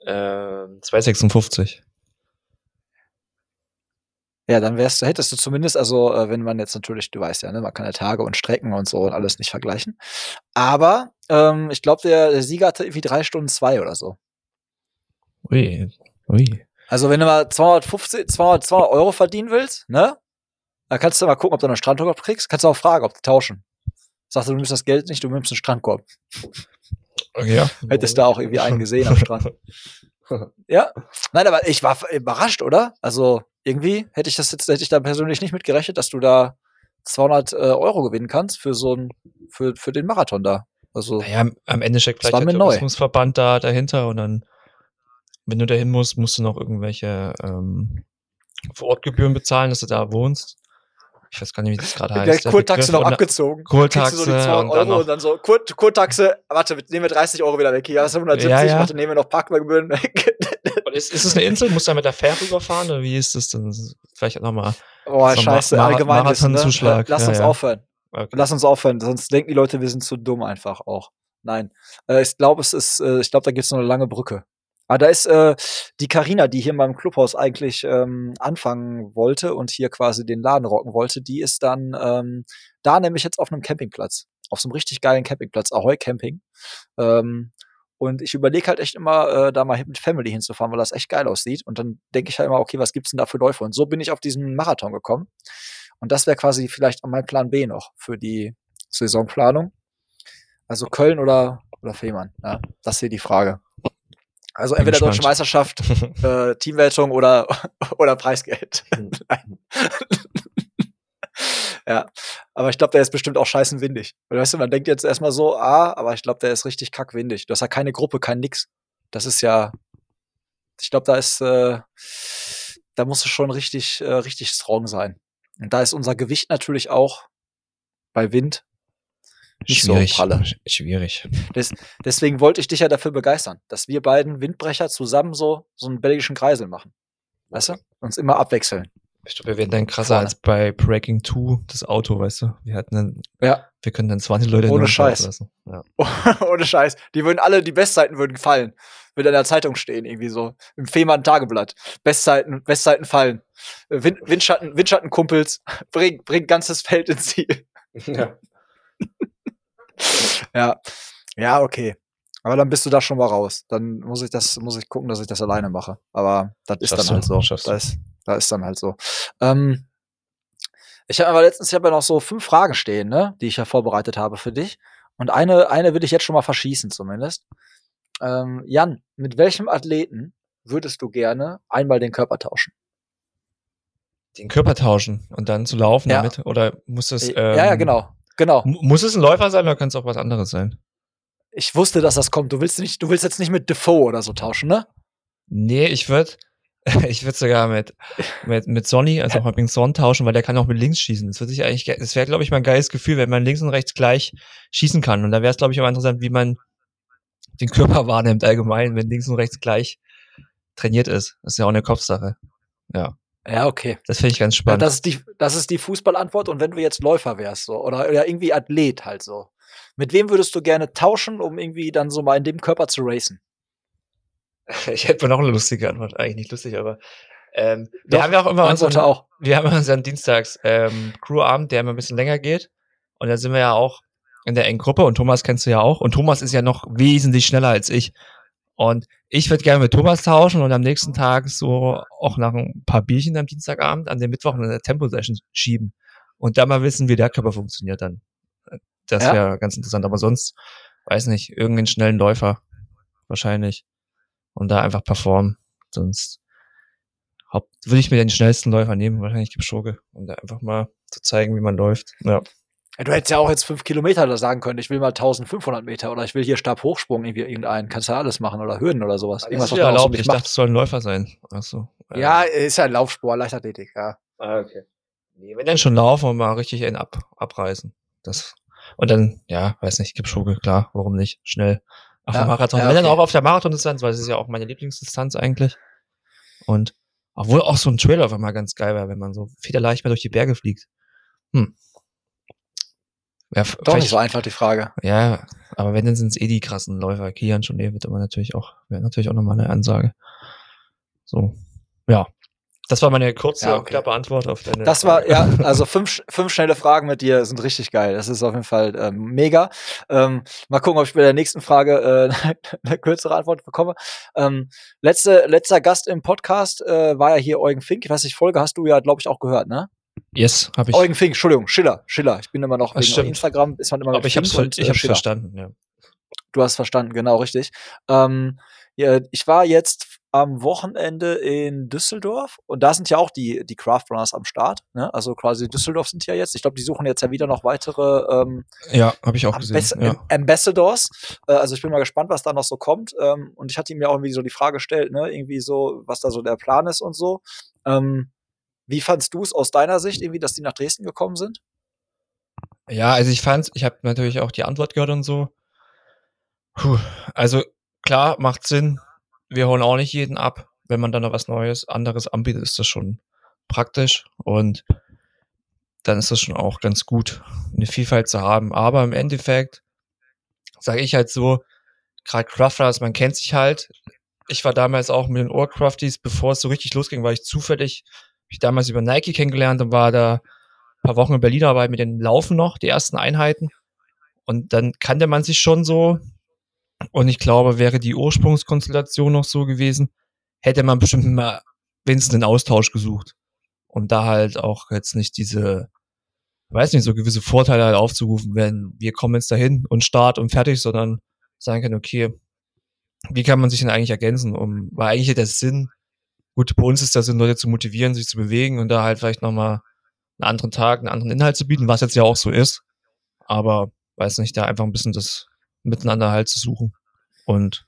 Ähm, 2,56. Ja, dann wärst du, hättest du zumindest, also äh, wenn man jetzt natürlich, du weißt ja, ne, man kann ja Tage und Strecken und so und alles nicht vergleichen. Aber ähm, ich glaube, der, der, Sieger hatte irgendwie drei Stunden zwei oder so. Ui, ui. Also wenn du mal 250, 200, 200 Euro verdienen willst, ne, dann kannst du mal gucken, ob du einen Strandkorb kriegst. Kannst du auch fragen, ob die tauschen. Sagst du, du nimmst das Geld nicht, du nimmst einen Strandkorb. Ja. Hättest da auch irgendwie einen gesehen am Strand. ja. Nein, aber ich war überrascht, oder? Also, irgendwie hätte ich das jetzt, hätte ich da persönlich nicht mitgerechnet, dass du da 200 äh, Euro gewinnen kannst für so ein, für, für den Marathon da. Also, naja, am Ende steckt vielleicht der Tourismusverband da dahinter und dann, wenn du dahin musst, musst du noch irgendwelche ähm, Vorortgebühren bezahlen, dass du da wohnst ich weiß gar nicht, wie das gerade heißt. Der Kurtaxe noch abgezogen. Kurtaxe. So die 200 und Euro und dann so, Kur Kurtaxe, warte, nehmen wir 30 Euro wieder weg. Hier hast du 170, ja, ja. warte, nehmen wir noch Parkgebühren weg. ist, ist es eine Insel? Musst du da mit der Fähre rüberfahren oder wie ist das denn? Vielleicht nochmal. Boah, scheiße, Mar allgemein ne? Lass uns ja, aufhören. Okay. Lass uns aufhören, sonst denken die Leute, wir sind zu dumm einfach auch. Nein. Äh, ich glaube, es ist, äh, ich glaube, da gibt es noch eine lange Brücke. Aber da ist äh, die Karina, die hier in meinem Clubhaus eigentlich ähm, anfangen wollte und hier quasi den Laden rocken wollte, die ist dann ähm, da nämlich jetzt auf einem Campingplatz. Auf so einem richtig geilen Campingplatz, Ahoy Camping. Ähm, und ich überlege halt echt immer, äh, da mal mit Family hinzufahren, weil das echt geil aussieht. Und dann denke ich halt immer, okay, was gibt's denn da für Läufe? Und so bin ich auf diesen Marathon gekommen. Und das wäre quasi vielleicht mein Plan B noch für die Saisonplanung. Also Köln oder, oder Fehmarn. Ja, das ist hier die Frage. Also entweder Deutsche Meisterschaft, äh, Teamwertung oder, oder Preisgeld. Hm. ja, aber ich glaube, der ist bestimmt auch scheißen windig. Weißt du, man denkt jetzt erstmal so, ah, aber ich glaube, der ist richtig kackwindig. Du hast ja keine Gruppe, kein Nix. Das ist ja, ich glaube, da ist, äh, da musst du schon richtig, äh, richtig strong sein. Und da ist unser Gewicht natürlich auch bei Wind nicht schwierig, so pralle. Schwierig. Des, deswegen wollte ich dich ja dafür begeistern, dass wir beiden Windbrecher zusammen so, so einen belgischen Kreisel machen. Weißt du? Uns immer abwechseln. Ich glaube, wir werden dann krasser Vorne. als bei Breaking 2 das Auto, weißt du? Wir hatten dann, ja. wir können dann 20 Leute Ohne Scheiß. Lassen. Ja. Ohne Scheiß. Die würden alle, die Bestzeiten würden fallen. Würde in der Zeitung stehen, irgendwie so. Im Fehmarn Tageblatt. Bestzeiten, Bestzeiten fallen. Wind, Windschatten, Windschattenkumpels. Bring, bring ganzes Feld ins Ziel. Ja. ja. Ja, okay. Aber dann bist du da schon mal raus. Dann muss ich das, muss ich gucken, dass ich das alleine mache. Aber das ist Schaffst dann halt so. Da ist, da ist dann halt so. Ähm, ich habe aber letztens, ich habe ja noch so fünf Fragen stehen, ne, die ich ja vorbereitet habe für dich. Und eine, eine würde ich jetzt schon mal verschießen, zumindest. Ähm, Jan, mit welchem Athleten würdest du gerne einmal den Körper tauschen? den Körper tauschen und dann zu laufen ja. damit? Oder muss es. Ähm, ja, ja, ähm, genau. Muss es ein Läufer sein oder kann es auch was anderes sein? Ich wusste, dass das kommt. Du willst nicht, du willst jetzt nicht mit Defoe oder so tauschen, ne? Nee, ich würde ich würde sogar mit, mit, mit Sonny, also auch mit Son tauschen, weil der kann auch mit links schießen. Das würde ich eigentlich, das wäre, glaube ich, mal ein geiles Gefühl, wenn man links und rechts gleich schießen kann. Und da wäre es, glaube ich, auch interessant, wie man den Körper wahrnimmt allgemein, wenn links und rechts gleich trainiert ist. Das ist ja auch eine Kopfsache. Ja. Ja, okay. Das finde ich ganz spannend. Ja, das ist die, das ist die Fußballantwort. Und wenn du jetzt Läufer wärst, so, oder, oder irgendwie Athlet halt so. Mit wem würdest du gerne tauschen, um irgendwie dann so mal in dem Körper zu racen? Ich hätte mal noch eine lustige Antwort. Eigentlich nicht lustig, aber ähm, wir Doch, haben ja auch immer unseren, auch. wir haben unseren Dienstags ähm, Crew-Abend, der immer ein bisschen länger geht. Und da sind wir ja auch in der engen Gruppe und Thomas kennst du ja auch. Und Thomas ist ja noch wesentlich schneller als ich. Und ich würde gerne mit Thomas tauschen und am nächsten Tag so auch nach ein paar Bierchen am Dienstagabend an den Mittwoch in der Tempo-Session schieben. Und da mal wissen, wie der Körper funktioniert dann. Das wäre ja. ganz interessant. Aber sonst, weiß nicht, irgendeinen schnellen Läufer. Wahrscheinlich. Und da einfach performen. Sonst würde ich mir den schnellsten Läufer nehmen, wahrscheinlich Kipchoge, um da einfach mal zu zeigen, wie man läuft. Ja. Ja, du hättest ja auch jetzt fünf Kilometer da sagen können, ich will mal 1500 Meter oder ich will hier Stabhochsprung irgendwie irgendeinen. Kannst du ja alles machen oder Hürden oder sowas. Irgendwas, das ist ja erlaubt. Ich dachte, es soll ein Läufer sein. Achso. Ja, ist ja ein Laufsport, Leichtathletik, ja. Ah, okay. Nee, wenn dann schon laufen und mal richtig einen ab, abreißen. Das, und dann, ja, weiß nicht, Kipchoge, klar, warum nicht? Schnell. Auf ja, der Marathon. Ja, okay. Wenn dann auch auf der Marathondistanz, weil es ist ja auch meine Lieblingsdistanz eigentlich. Und obwohl auch so ein Trailer auf einmal ganz geil wäre, wenn man so federleicht mal durch die Berge fliegt. Hm. Ja, Doch nicht so einfach die Frage. Ja, aber wenn, dann sind es eh die krassen Läufer. Kian schon wird immer natürlich auch, wäre natürlich auch nochmal eine Ansage. So, ja. Das war meine kurze, ja, okay. knappe Antwort auf deine. Das war, ja, also fünf, fünf schnelle Fragen mit dir sind richtig geil. Das ist auf jeden Fall ähm, mega. Ähm, mal gucken, ob ich bei der nächsten Frage äh, eine kürzere Antwort bekomme. Ähm, letzte, letzter Gast im Podcast äh, war ja hier Eugen Fink. Ich weiß nicht, Folge hast du ja, glaube ich, auch gehört, ne? Yes, habe ich. Eugen Fink, Entschuldigung, Schiller, Schiller. Ich bin immer noch wegen stimmt. Instagram, ist man immer Aber ich habe hab's äh, verstanden, ja. Du hast verstanden, genau, richtig. Ähm, ja, ich war jetzt am Wochenende in Düsseldorf und da sind ja auch die, die Craft Runners am Start. Ne? Also quasi Düsseldorf sind ja jetzt. Ich glaube, die suchen jetzt ja wieder noch weitere ähm, Ja, habe ich auch Ambas gesehen. Ja. Ambassadors. Äh, also ich bin mal gespannt, was da noch so kommt. Ähm, und ich hatte ihm ja auch irgendwie so die Frage gestellt, ne, irgendwie so, was da so der Plan ist und so. Ähm, wie fandst du es aus deiner Sicht, irgendwie, dass die nach Dresden gekommen sind? Ja, also ich fand's, ich habe natürlich auch die Antwort gehört und so. Puh, also klar, macht Sinn. Wir holen auch nicht jeden ab. Wenn man dann noch was Neues, anderes anbietet, ist das schon praktisch und dann ist das schon auch ganz gut, eine Vielfalt zu haben. Aber im Endeffekt sage ich halt so, gerade Crafters, man kennt sich halt. Ich war damals auch mit den Ohrcrafties, bevor es so richtig losging, war ich zufällig ich damals über Nike kennengelernt und war da ein paar Wochen in Berlin dabei mit den Laufen noch, die ersten Einheiten. Und dann kannte man sich schon so. Und ich glaube, wäre die Ursprungskonstellation noch so gewesen, hätte man bestimmt mal wenigstens einen Austausch gesucht. Und da halt auch jetzt nicht diese, weiß nicht, so gewisse Vorteile halt aufzurufen, wenn wir kommen jetzt dahin und Start und fertig, sondern sagen können, okay, wie kann man sich denn eigentlich ergänzen? Um, weil eigentlich der Sinn gut, bei uns ist das, Leute zu motivieren, sich zu bewegen und da halt vielleicht nochmal einen anderen Tag, einen anderen Inhalt zu bieten, was jetzt ja auch so ist. Aber weiß nicht, da einfach ein bisschen das Miteinander halt zu suchen. Und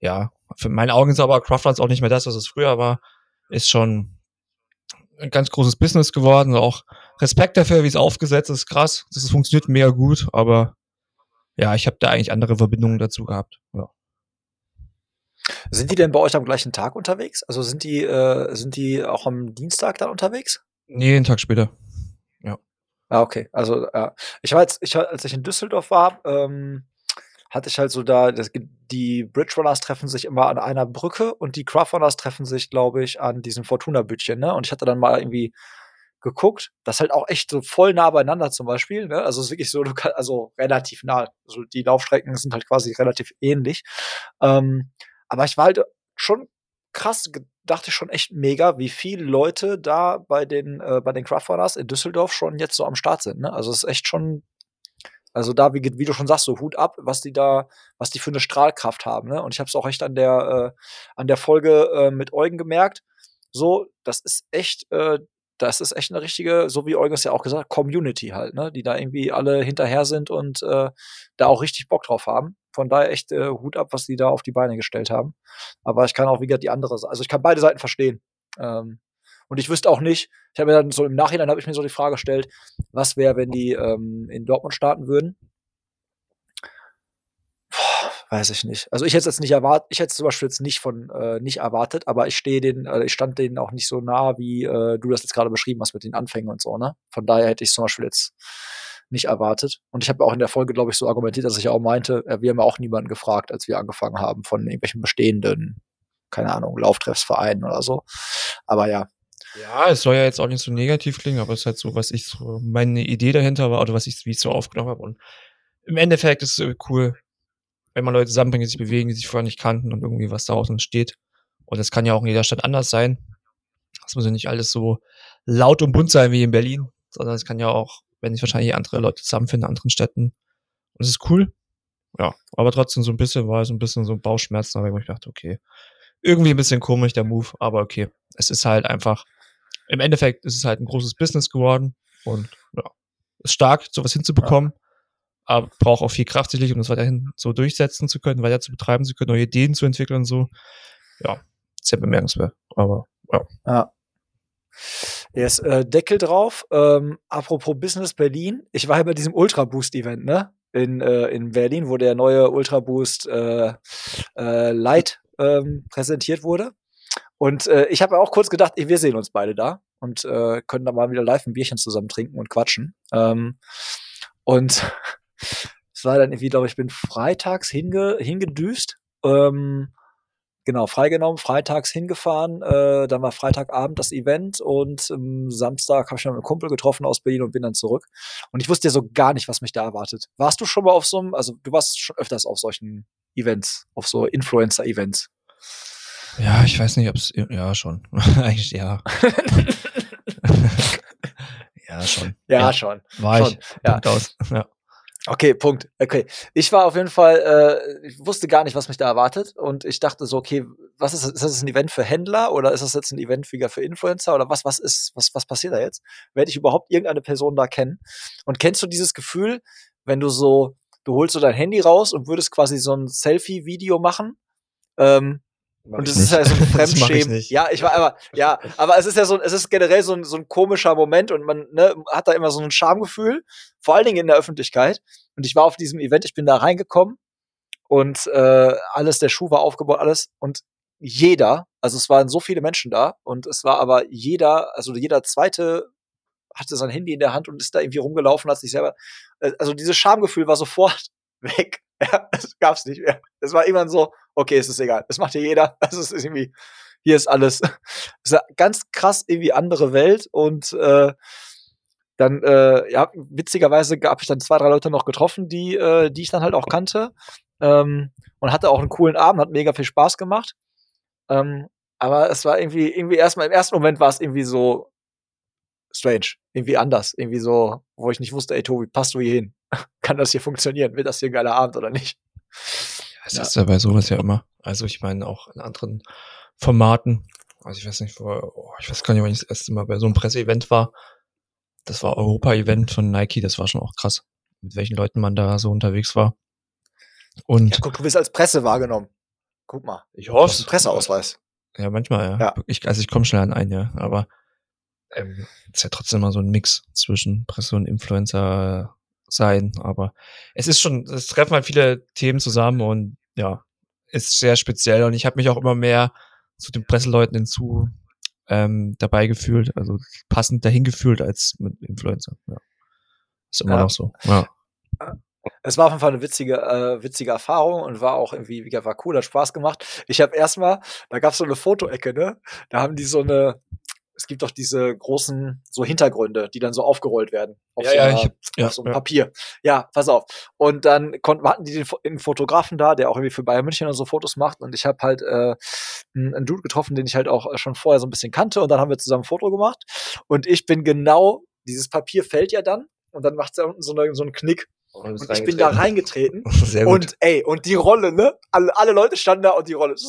ja, für meine Augen ist aber Craftlands auch nicht mehr das, was es früher war. Ist schon ein ganz großes Business geworden. Auch Respekt dafür, wie es aufgesetzt ist, krass. Das funktioniert mega gut, aber ja, ich habe da eigentlich andere Verbindungen dazu gehabt. Ja. Sind die denn bei euch am gleichen Tag unterwegs? Also sind die, äh, sind die auch am Dienstag dann unterwegs? Nee, einen Tag später. Ja. Ah, okay. Also, äh, ich war jetzt, ich, als ich in Düsseldorf war, ähm, hatte ich halt so da, das, die Bridge Runners treffen sich immer an einer Brücke und die Craft Runners treffen sich, glaube ich, an diesem Fortuna-Bütchen, ne? Und ich hatte dann mal irgendwie geguckt, das halt auch echt so voll nah beieinander zum Beispiel, ne? Also es ist wirklich so, also relativ nah. Also die Laufstrecken sind halt quasi relativ ähnlich. Ähm, aber ich war halt schon krass, dachte ich schon echt mega, wie viele Leute da bei den, äh, bei den Craftrunners in Düsseldorf schon jetzt so am Start sind. Ne? Also es ist echt schon, also da, wie, wie, du schon sagst, so Hut ab, was die da, was die für eine Strahlkraft haben. Ne? Und ich habe es auch echt an der, äh, an der Folge äh, mit Eugen gemerkt. So, das ist echt, äh, das ist echt eine richtige, so wie Eugen es ja auch gesagt hat, Community halt, ne? Die da irgendwie alle hinterher sind und äh, da auch richtig Bock drauf haben. Von daher echt äh, Hut ab, was die da auf die Beine gestellt haben. Aber ich kann auch wieder die andere, also ich kann beide Seiten verstehen. Ähm, und ich wüsste auch nicht, ich habe mir dann so im Nachhinein habe ich mir so die Frage gestellt, was wäre, wenn die ähm, in Dortmund starten würden? Weiß ich nicht. Also ich hätte es jetzt nicht erwartet, ich hätte zum Beispiel jetzt nicht von äh, nicht erwartet, aber ich stehe den, äh, ich stand denen auch nicht so nah, wie äh, du das jetzt gerade beschrieben hast mit den Anfängen und so, ne? Von daher hätte ich zum Beispiel jetzt nicht erwartet. Und ich habe auch in der Folge, glaube ich, so argumentiert, dass ich auch meinte, äh, wir haben ja auch niemanden gefragt, als wir angefangen haben, von irgendwelchen bestehenden, keine Ahnung, Lauftreffsvereinen oder so. Aber ja. Ja, es soll ja jetzt auch nicht so negativ klingen, aber es ist halt so, was ich so, meine Idee dahinter war oder was ich, wie ich so aufgenommen habe. Und im Endeffekt ist es cool, wenn man Leute zusammenbringt, die sich bewegen, die sich vorher nicht kannten und irgendwie was daraus entsteht. Und das kann ja auch in jeder Stadt anders sein. Das muss ja nicht alles so laut und bunt sein wie in Berlin, sondern es kann ja auch, wenn sich wahrscheinlich andere Leute zusammenfinden in anderen Städten. Und es ist cool. Ja, aber trotzdem so ein bisschen war so ein bisschen so Bauchschmerzen, aber ich dachte, okay, irgendwie ein bisschen komisch der Move, aber okay. Es ist halt einfach, im Endeffekt ist es halt ein großes Business geworden und ja, ist stark, sowas hinzubekommen. Ja aber braucht auch viel Kraft sicherlich, um das weiterhin so durchsetzen zu können, weiter zu betreiben zu können, neue Ideen zu entwickeln und so. Ja, sehr bemerkenswert. Aber ja. Ja. Yes, äh, Deckel drauf. Ähm, apropos Business Berlin. Ich war ja bei diesem Ultra Boost Event, ne? In, äh, in Berlin, wo der neue Ultra Boost äh, äh, Light ähm, präsentiert wurde. Und äh, ich habe auch kurz gedacht, wir sehen uns beide da und äh, können da mal wieder live ein Bierchen zusammen trinken und quatschen. Ähm, und es war dann irgendwie, glaube ich, bin freitags hinge, hingedüst. Ähm, genau, freigenommen, freitags hingefahren. Äh, dann war Freitagabend das Event und ähm, Samstag habe ich noch einen Kumpel getroffen aus Berlin und bin dann zurück. Und ich wusste ja so gar nicht, was mich da erwartet. Warst du schon mal auf so einem, also du warst schon öfters auf solchen Events, auf so Influencer-Events? Ja, ich weiß nicht, ob es, ja, schon. Eigentlich ja. ja, schon. Ja, ja, schon. War schon. ich. Ja. aus. Ja. Okay, Punkt. Okay. Ich war auf jeden Fall, äh, ich wusste gar nicht, was mich da erwartet. Und ich dachte so, okay, was ist das? Ist das ein Event für Händler oder ist das jetzt ein Event für Influencer oder was, was ist, was, was passiert da jetzt? Werde ich überhaupt irgendeine Person da kennen? Und kennst du dieses Gefühl, wenn du so, du holst so dein Handy raus und würdest quasi so ein Selfie-Video machen, ähm, und es ist ja so ein Fremdschämen. Ja, ich war aber, ja, aber es ist ja so, es ist generell so ein, so ein komischer Moment und man ne, hat da immer so ein Schamgefühl, vor allen Dingen in der Öffentlichkeit. Und ich war auf diesem Event, ich bin da reingekommen und äh, alles, der Schuh war aufgebaut, alles. Und jeder, also es waren so viele Menschen da und es war aber jeder, also jeder zweite hatte sein Handy in der Hand und ist da irgendwie rumgelaufen, hat sich selber, äh, also dieses Schamgefühl war sofort weg. Ja, das gab's nicht mehr. Es war irgendwann so, okay, es ist egal. Das macht hier jeder. Es ist irgendwie, hier ist alles. Es ist eine ganz krass irgendwie andere Welt und äh, dann, äh, ja, witzigerweise habe ich dann zwei, drei Leute noch getroffen, die, äh, die ich dann halt auch kannte. Ähm, und hatte auch einen coolen Abend, hat mega viel Spaß gemacht. Ähm, aber es war irgendwie, irgendwie erstmal, im ersten Moment war es irgendwie so strange, irgendwie anders, irgendwie so, wo ich nicht wusste, ey Tobi, passt du hier hin? Kann das hier funktionieren? Wird das hier ein geiler Abend oder nicht? Es ja. ist ja bei sowas ja immer. Also ich meine auch in anderen Formaten. Also ich weiß nicht, vor, oh, ich weiß gar nicht, wann ich das erste Mal bei so einem Presseevent war. Das war Europa-Event von Nike, das war schon auch krass, mit welchen Leuten man da so unterwegs war. Und ja, guck, du wirst als Presse wahrgenommen. Guck mal. Ich hoffe. Ein Presseausweis. Ja, manchmal, ja. ja. Ich, also ich komme schnell an ein, ja. Aber ähm, ist ja trotzdem mal so ein Mix zwischen Presse und Influencer sein. Aber es ist schon, es treffen halt viele Themen zusammen und ja, ist sehr speziell. Und ich habe mich auch immer mehr zu den Presseleuten hinzu ähm, dabei gefühlt, also passend dahin gefühlt als mit Influencer. Ja. Ist immer ja. noch so. Ja. Es war auf jeden Fall eine witzige, äh, witzige Erfahrung und war auch irgendwie, war cool, hat Spaß gemacht. Ich habe erstmal, da gab es so eine Fotoecke, ne? Da haben die so eine, es gibt doch diese großen so Hintergründe, die dann so aufgerollt werden auf, ja, so, ja, einer, ich, ja, auf so einem ja. Papier. Ja, pass auf. Und dann konnten, hatten die den, Fotografen da, der auch irgendwie für Bayern München und so Fotos macht. Und ich habe halt äh, einen Dude getroffen, den ich halt auch schon vorher so ein bisschen kannte. Und dann haben wir zusammen ein Foto gemacht. Und ich bin genau, dieses Papier fällt ja dann. Und dann macht es da unten so, eine, so einen Knick. Und ich bin da reingetreten. und ey, und die Rolle, ne? Alle, alle Leute standen da und die Rolle.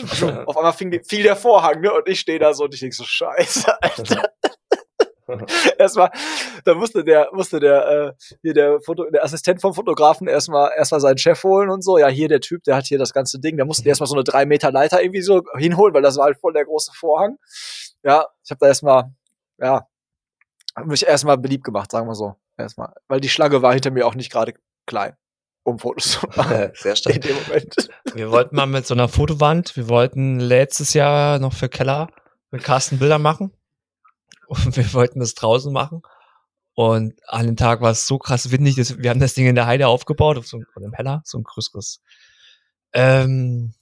Auf einmal fing, fiel der Vorhang, ne? Und ich stehe da so und ich denk so, scheiße, Alter. erstmal, da musste der, musste der, äh, hier der Foto, der Assistent vom Fotografen erstmal, erstmal seinen Chef holen und so. Ja, hier der Typ, der hat hier das ganze Ding. Da musste erstmal so eine drei Meter Leiter irgendwie so hinholen, weil das war halt voll der große Vorhang. Ja, ich habe da erstmal, ja, hab mich erstmal beliebt gemacht, sagen wir so. Erstmal. Weil die Schlange war hinter mir auch nicht gerade klein um Fotos zu machen. Sehr stark. In dem Moment. Wir wollten mal mit so einer Fotowand, wir wollten letztes Jahr noch für Keller mit Carsten Bilder machen. Und wir wollten das draußen machen. Und an dem Tag war es so krass windig, dass wir haben das Ding in der Heide aufgebaut, auf so einem Heller, so ein größeres ähm,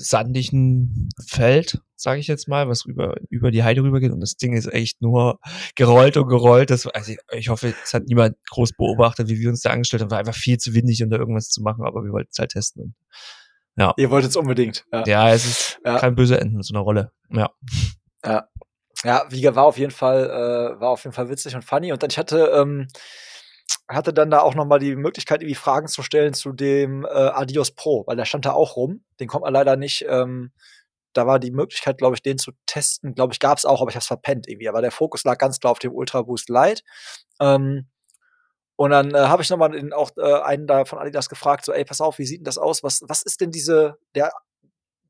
sandigen Feld, sage ich jetzt mal, was über, über die Heide rübergeht. Und das Ding ist echt nur gerollt und gerollt. Das, also ich, ich hoffe, es hat niemand groß beobachtet, wie wir uns da angestellt haben. War einfach viel zu windig, um da irgendwas zu machen, aber wir wollten es halt testen. Ja. Ihr wolltet es unbedingt. Ja. ja, es ist ja. kein böse Ende mit so einer Rolle. Ja. Ja. Ja, Wiege war auf jeden Fall, äh, war auf jeden Fall witzig und funny. Und dann ich hatte, ähm, hatte dann da auch noch mal die Möglichkeit, irgendwie Fragen zu stellen zu dem äh, Adios Pro, weil der stand da auch rum. Den kommt man leider nicht. Ähm, da war die Möglichkeit, glaube ich, den zu testen. Glaube ich, gab es auch, aber ich habe es verpennt irgendwie. Aber der Fokus lag ganz klar auf dem Ultra Boost Lite. Ähm, und dann äh, habe ich nochmal auch äh, einen da von Adidas gefragt, so, ey, pass auf, wie sieht denn das aus? Was, was ist denn diese, der,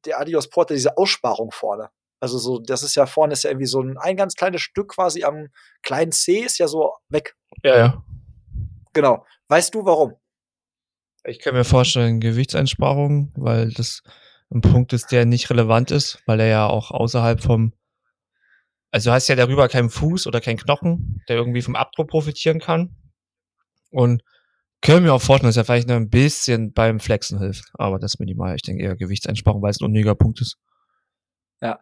der Adios Pro, diese Aussparung vorne? Also so, das ist ja vorne ist ja irgendwie so ein, ein ganz kleines Stück quasi am kleinen C ist ja so weg. Ja, ja. Genau. Weißt du warum? Ich kann mir vorstellen, Gewichtseinsparung, weil das ein Punkt ist, der nicht relevant ist, weil er ja auch außerhalb vom, also du hast ja darüber keinen Fuß oder keinen Knochen, der irgendwie vom Abdruck profitieren kann. Und können mir auch vorstellen, dass er vielleicht noch ein bisschen beim Flexen hilft. Aber das minimal. Ich denke eher Gewichtseinsparung, weil es ein unnötiger Punkt ist. Ja,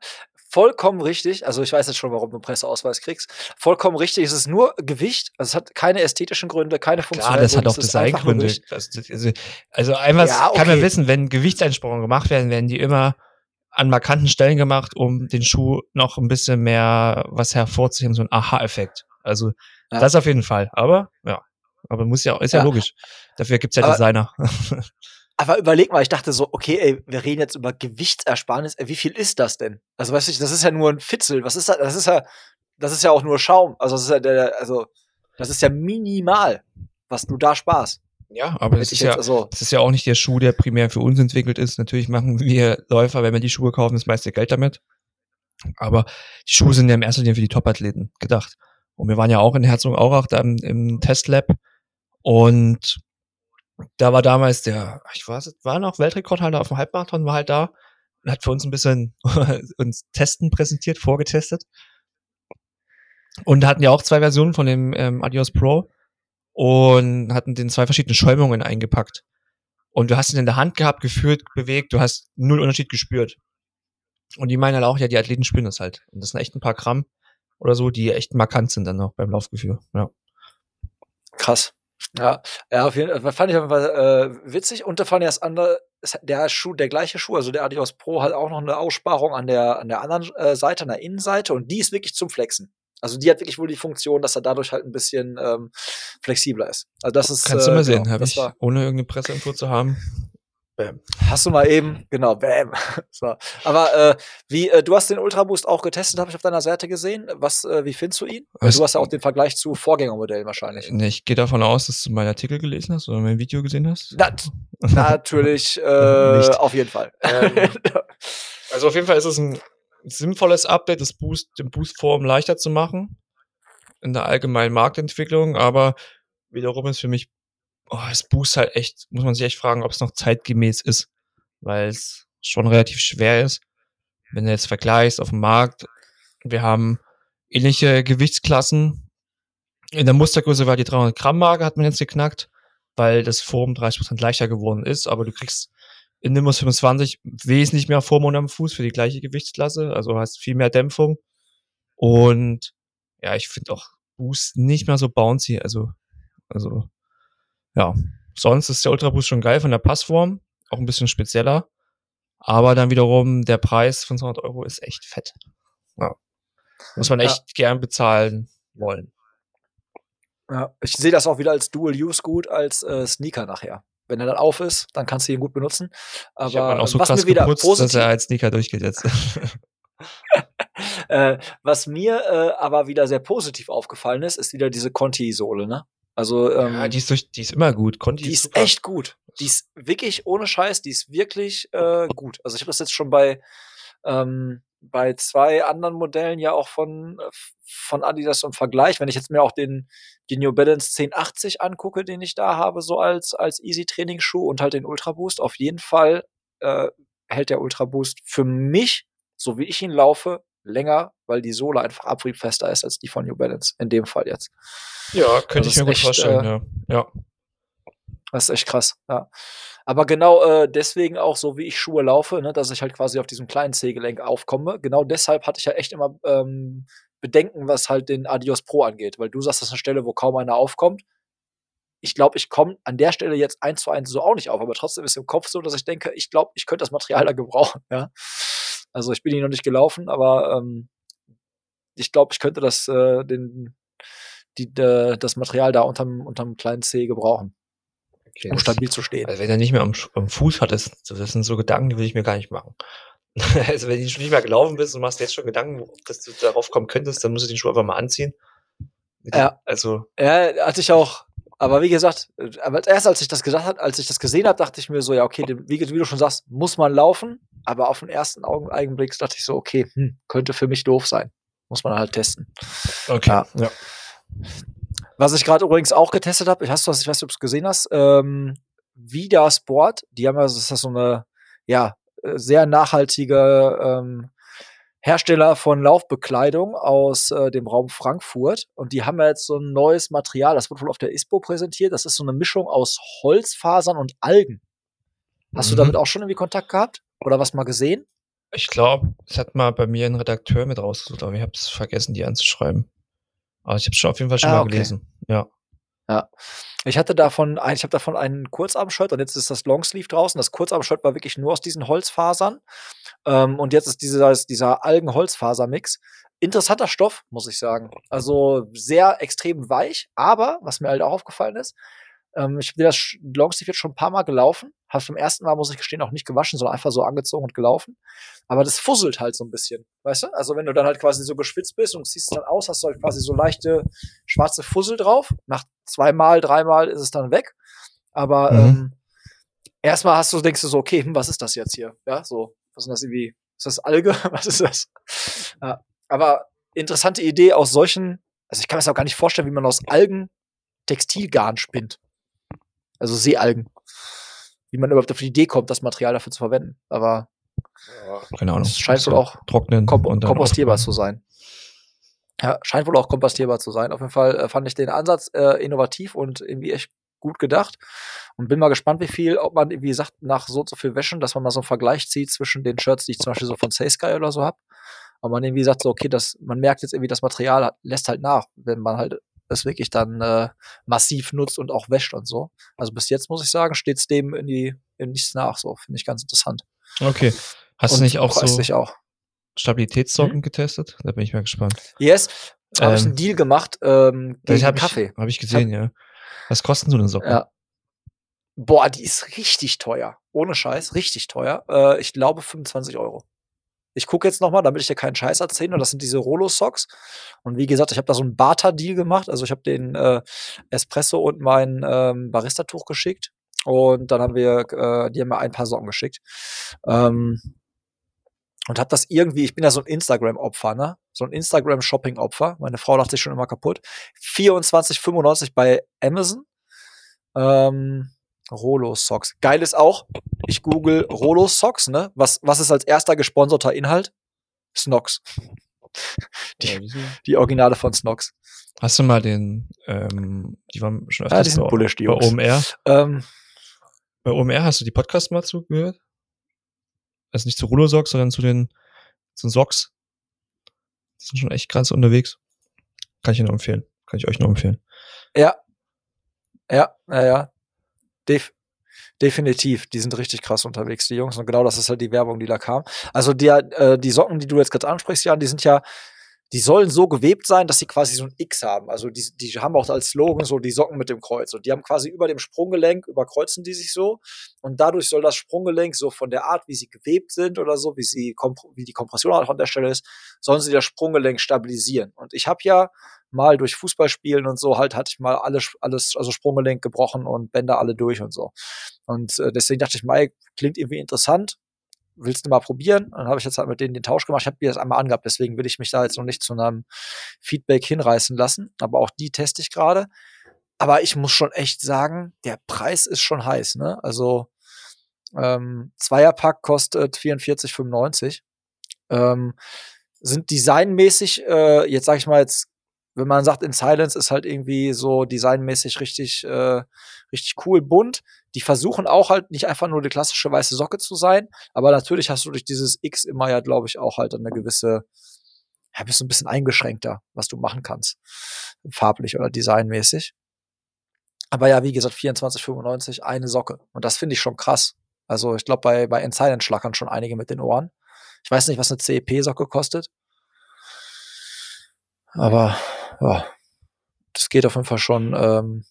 vollkommen richtig. Also ich weiß jetzt schon, warum du einen Presseausweis kriegst. Vollkommen richtig. Es ist nur Gewicht. Also es hat keine ästhetischen Gründe, keine Funktion. Ja, das hat auch Designgründe. Also, also einmal ja, okay. kann man wissen, wenn Gewichtseinsprungen gemacht werden, werden die immer an markanten Stellen gemacht, um den Schuh noch ein bisschen mehr was hervorzuheben, so ein Aha-Effekt. Also ja. das auf jeden Fall. Aber ja, aber muss ja, ist ja, ja logisch. Dafür gibt's ja Designer. Aber überleg mal, ich dachte so, okay, ey, wir reden jetzt über Gewichtsersparnis. Ey, wie viel ist das denn? Also, weißt du, das ist ja nur ein Fitzel. Was ist das? Das ist ja, das ist ja auch nur Schaum. Also, das ist ja der, also, das ist ja minimal, was du da sparst. Ja, aber das ist ja, also ist ja auch nicht der Schuh, der primär für uns entwickelt ist. Natürlich machen wir Läufer, wenn wir die Schuhe kaufen, das meiste Geld damit. Aber die Schuhe sind ja im ersten Linie für die Top-Athleten gedacht. Und wir waren ja auch in Herzogenaurach da im, im Testlab und da war damals der, ich weiß, war noch Weltrekordhalter auf dem Halbmarathon, war halt da und hat für uns ein bisschen uns Testen präsentiert, vorgetestet. Und hatten ja auch zwei Versionen von dem ähm, Adios Pro und hatten den zwei verschiedene Schäumungen eingepackt. Und du hast ihn in der Hand gehabt, gefühlt, bewegt, du hast null Unterschied gespürt. Und die meinen halt auch, ja, die Athleten spüren das halt. Und das sind echt ein paar Gramm oder so, die echt markant sind dann noch beim Laufgefühl. Ja. Krass. Ja, ja, auf jeden Fall fand ich auf jeden Fall äh, witzig. Und da fand ich das andere, der Schuh, der gleiche Schuh, also der Adios Pro hat auch noch eine Aussparung an der, an der anderen äh, Seite, an der Innenseite und die ist wirklich zum Flexen. Also die hat wirklich wohl die Funktion, dass er dadurch halt ein bisschen ähm, flexibler ist. Also das ist. Kannst äh, du mal sehen, genau, habe ich, ohne irgendeine Presseinfo zu haben, Bam. Hast du mal eben, genau, bam. so. Aber äh, wie, äh, du hast den Ultra Boost auch getestet, habe ich auf deiner Seite gesehen. Was, äh, wie findest du ihn? Was, du hast ja auch den Vergleich zu Vorgängermodellen wahrscheinlich. Nee, ich gehe davon aus, dass du meinen Artikel gelesen hast oder mein Video gesehen hast. Na, natürlich, äh, auf jeden Fall. Ähm, also auf jeden Fall ist es ein sinnvolles Update, das Boost, den Boost-Form leichter zu machen in der allgemeinen Marktentwicklung, aber wiederum ist für mich oh, es Boost halt echt, muss man sich echt fragen, ob es noch zeitgemäß ist, weil es schon relativ schwer ist. Wenn du jetzt vergleichst auf dem Markt, wir haben ähnliche Gewichtsklassen. In der Mustergröße war die 300 Gramm Marke, hat man jetzt geknackt, weil das Form 30% leichter geworden ist, aber du kriegst in Nimbus 25 wesentlich mehr Form am Fuß für die gleiche Gewichtsklasse, also hast viel mehr Dämpfung. Und ja, ich finde auch Boost nicht mehr so bouncy, also, also ja, sonst ist der Ultraboost schon geil von der Passform, auch ein bisschen spezieller. Aber dann wiederum der Preis von 200 Euro ist echt fett. Ja. Muss man echt ja. gern bezahlen wollen. Ja, ich sehe das auch wieder als Dual-Use-Gut, als äh, Sneaker nachher. Wenn er dann auf ist, dann kannst du ihn gut benutzen. Aber ich auch so was krass mir wieder geputzt, dass er als Sneaker durchgeht jetzt. äh, was mir äh, aber wieder sehr positiv aufgefallen ist, ist wieder diese Conti-Sohle, ne? Also, ähm, ja, die ist, durch, die ist immer gut. Conti die ist, ist echt gut. Die ist wirklich ohne Scheiß, die ist wirklich äh, gut. Also ich habe das jetzt schon bei ähm, bei zwei anderen Modellen ja auch von von Adidas im Vergleich. Wenn ich jetzt mir auch den den New Balance 1080 angucke, den ich da habe, so als als Easy Training Schuh und halt den Ultra Boost, auf jeden Fall äh, hält der Ultra Boost für mich, so wie ich ihn laufe, länger, weil die Sohle einfach abriebfester ist als die von New Balance. In dem Fall jetzt. Ja, könnte ich mir gut echt, vorstellen, äh, ja. ja. Das ist echt krass, ja. Aber genau äh, deswegen auch so, wie ich Schuhe laufe, ne, dass ich halt quasi auf diesem kleinen C-Gelenk aufkomme. Genau deshalb hatte ich ja echt immer ähm, Bedenken, was halt den Adios Pro angeht, weil du sagst, das ist eine Stelle, wo kaum einer aufkommt. Ich glaube, ich komme an der Stelle jetzt eins zu eins so auch nicht auf, aber trotzdem ist im Kopf so, dass ich denke, ich glaube, ich könnte das Material da gebrauchen, ja. Also ich bin hier noch nicht gelaufen, aber ähm, ich glaube, ich könnte das, äh, den, die, äh, das Material da unterm, unterm kleinen C gebrauchen. Okay, um stabil zu stehen. Also wenn er nicht mehr am, am Fuß hat, das, das sind so Gedanken, die will ich mir gar nicht machen. also wenn du schon nicht mehr gelaufen bist und machst jetzt schon Gedanken, dass du darauf kommen könntest, dann musst du den Schuh einfach mal anziehen. Ja. Also. Ja, hatte ich auch. Aber wie gesagt, aber erst als ich das gesagt habe, als ich das gesehen habe, dachte ich mir so, ja, okay, wie, wie, du schon sagst, muss man laufen. Aber auf den ersten Augenblick dachte ich so, okay, hm, könnte für mich doof sein. Muss man halt testen. Okay. Ja. ja. Was ich gerade übrigens auch getestet habe, ich, hast du ich weiß nicht, ob du es gesehen hast, ähm, Vida Sport, die haben ja, das ist so eine, ja, äh, sehr nachhaltige ähm, Hersteller von Laufbekleidung aus äh, dem Raum Frankfurt. Und die haben ja jetzt so ein neues Material, das wird wohl auf der ISPO präsentiert. Das ist so eine Mischung aus Holzfasern und Algen. Hast mhm. du damit auch schon irgendwie Kontakt gehabt? Oder was mal gesehen? Ich glaube, es hat mal bei mir ein Redakteur mit rausgesucht, aber ich habe es vergessen, die anzuschreiben. Aber ich habe es schon auf jeden Fall schon ah, mal okay. gelesen. Ja. Ja. Ich hatte davon, ich habe davon einen Kurzarm-Shirt und jetzt ist das Longsleeve draußen. Das Kurzarm-Shirt war wirklich nur aus diesen Holzfasern. Ähm, und jetzt ist dieser, dieser Algen-Holzfaser-Mix. Interessanter Stoff, muss ich sagen. Also sehr extrem weich, aber was mir halt auch aufgefallen ist, ähm, ich bin das Longsleeve jetzt schon ein paar Mal gelaufen. Habe vom ersten Mal, muss ich gestehen, auch nicht gewaschen, sondern einfach so angezogen und gelaufen. Aber das fusselt halt so ein bisschen, weißt du? Also wenn du dann halt quasi so geschwitzt bist und ziehst es dann aus, hast du halt quasi so leichte schwarze Fussel drauf. Nach zweimal, dreimal ist es dann weg. Aber mhm. ähm, erstmal hast du, denkst du so, okay, hm, was ist das jetzt hier? Ja, so, was ist das irgendwie? Ist das Alge? was ist das? Ja, aber interessante Idee aus solchen, also ich kann mir das auch gar nicht vorstellen, wie man aus Algen Textilgarn spinnt. Also Seealgen. Wie man überhaupt auf die Idee kommt, das Material dafür zu verwenden. Aber keine Ahnung. Es scheint wohl auch trocknen kom kompostierbar zu sein. Ja, scheint wohl auch kompostierbar zu sein. Auf jeden Fall äh, fand ich den Ansatz äh, innovativ und irgendwie echt gut gedacht. Und bin mal gespannt, wie viel, ob man, wie gesagt, nach so und so viel Wäschen, dass man mal so einen Vergleich zieht zwischen den Shirts, die ich zum Beispiel so von Say Sky oder so habe. Aber man irgendwie sagt so, okay, das, man merkt jetzt irgendwie, das Material hat, lässt halt nach, wenn man halt es wirklich dann äh, massiv nutzt und auch wäscht und so. Also bis jetzt muss ich sagen, steht es dem in die in nichts nach. So finde ich ganz interessant. Okay. Hast und du nicht auch so auch. Stabilitätssocken hm? getestet? Da bin ich mal gespannt. Yes, habe ähm, ich einen Deal gemacht ähm, gegen hab Kaffee. Habe ich gesehen, hab, ja. Was kosten so eine Socken? Ja. Boah, die ist richtig teuer. Ohne Scheiß, richtig teuer. Äh, ich glaube 25 Euro. Ich gucke jetzt noch mal, damit ich dir keinen Scheiß erzähle. Das sind diese Rolo-Socks. Und wie gesagt, ich habe da so einen Barter-Deal gemacht. Also ich habe den äh, Espresso und mein ähm, Barista-Tuch geschickt. Und dann haben wir, äh, die haben mir ein paar Socken geschickt. Ähm, und habe das irgendwie, ich bin ja so ein Instagram-Opfer, ne? So ein Instagram-Shopping-Opfer. Meine Frau lacht sich schon immer kaputt. 24,95 bei Amazon. Ähm, Rolo Socks. Geil ist auch, ich google Rolo Socks, ne? Was, was ist als erster gesponserter Inhalt? Snox. Die, die Originale von Snox. Hast du mal den, ähm, die waren schon öfters ja, die sind bei, bullish, die bei OMR? Ähm, bei OMR hast du die Podcasts mal zugehört? Also nicht zu Rolo Socks, sondern zu den, zu den Socks. Die sind schon echt krass unterwegs. Kann ich nur empfehlen. Kann ich euch nur empfehlen. Ja. Ja, ja, ja. Def definitiv, die sind richtig krass unterwegs, die Jungs. Und genau das ist halt die Werbung, die da kam. Also die, äh, die Socken, die du jetzt gerade ansprichst, Jan, die sind ja, die sollen so gewebt sein, dass sie quasi so ein X haben. Also die, die haben auch als Slogan so die Socken mit dem Kreuz. Und die haben quasi über dem Sprunggelenk, überkreuzen die sich so. Und dadurch soll das Sprunggelenk so von der Art, wie sie gewebt sind oder so, wie sie wie die Kompression auch an der Stelle ist, sollen sie das Sprunggelenk stabilisieren. Und ich habe ja mal durch Fußballspielen und so halt hatte ich mal alles, alles, also Sprunggelenk gebrochen und Bänder alle durch und so. Und äh, deswegen dachte ich, Mike, klingt irgendwie interessant willst du mal probieren? dann habe ich jetzt halt mit denen den Tausch gemacht. Ich habe mir das einmal angehabt, deswegen will ich mich da jetzt noch nicht zu einem Feedback hinreißen lassen. Aber auch die teste ich gerade. Aber ich muss schon echt sagen, der Preis ist schon heiß. Ne? Also ähm, Zweierpack kostet 44,95. Ähm, sind designmäßig, äh, jetzt sage ich mal jetzt wenn man sagt, in Silence ist halt irgendwie so designmäßig richtig, äh, richtig cool, bunt. Die versuchen auch halt nicht einfach nur die klassische weiße Socke zu sein, aber natürlich hast du durch dieses X immer ja, glaube ich, auch halt eine gewisse, ja, bist du ein bisschen eingeschränkter, was du machen kannst. Farblich oder designmäßig. Aber ja, wie gesagt, 24,95, eine Socke. Und das finde ich schon krass. Also ich glaube, bei, bei Silence schlackern schon einige mit den Ohren. Ich weiß nicht, was eine CEP-Socke kostet. Aber ja, das geht auf jeden Fall schon ähm,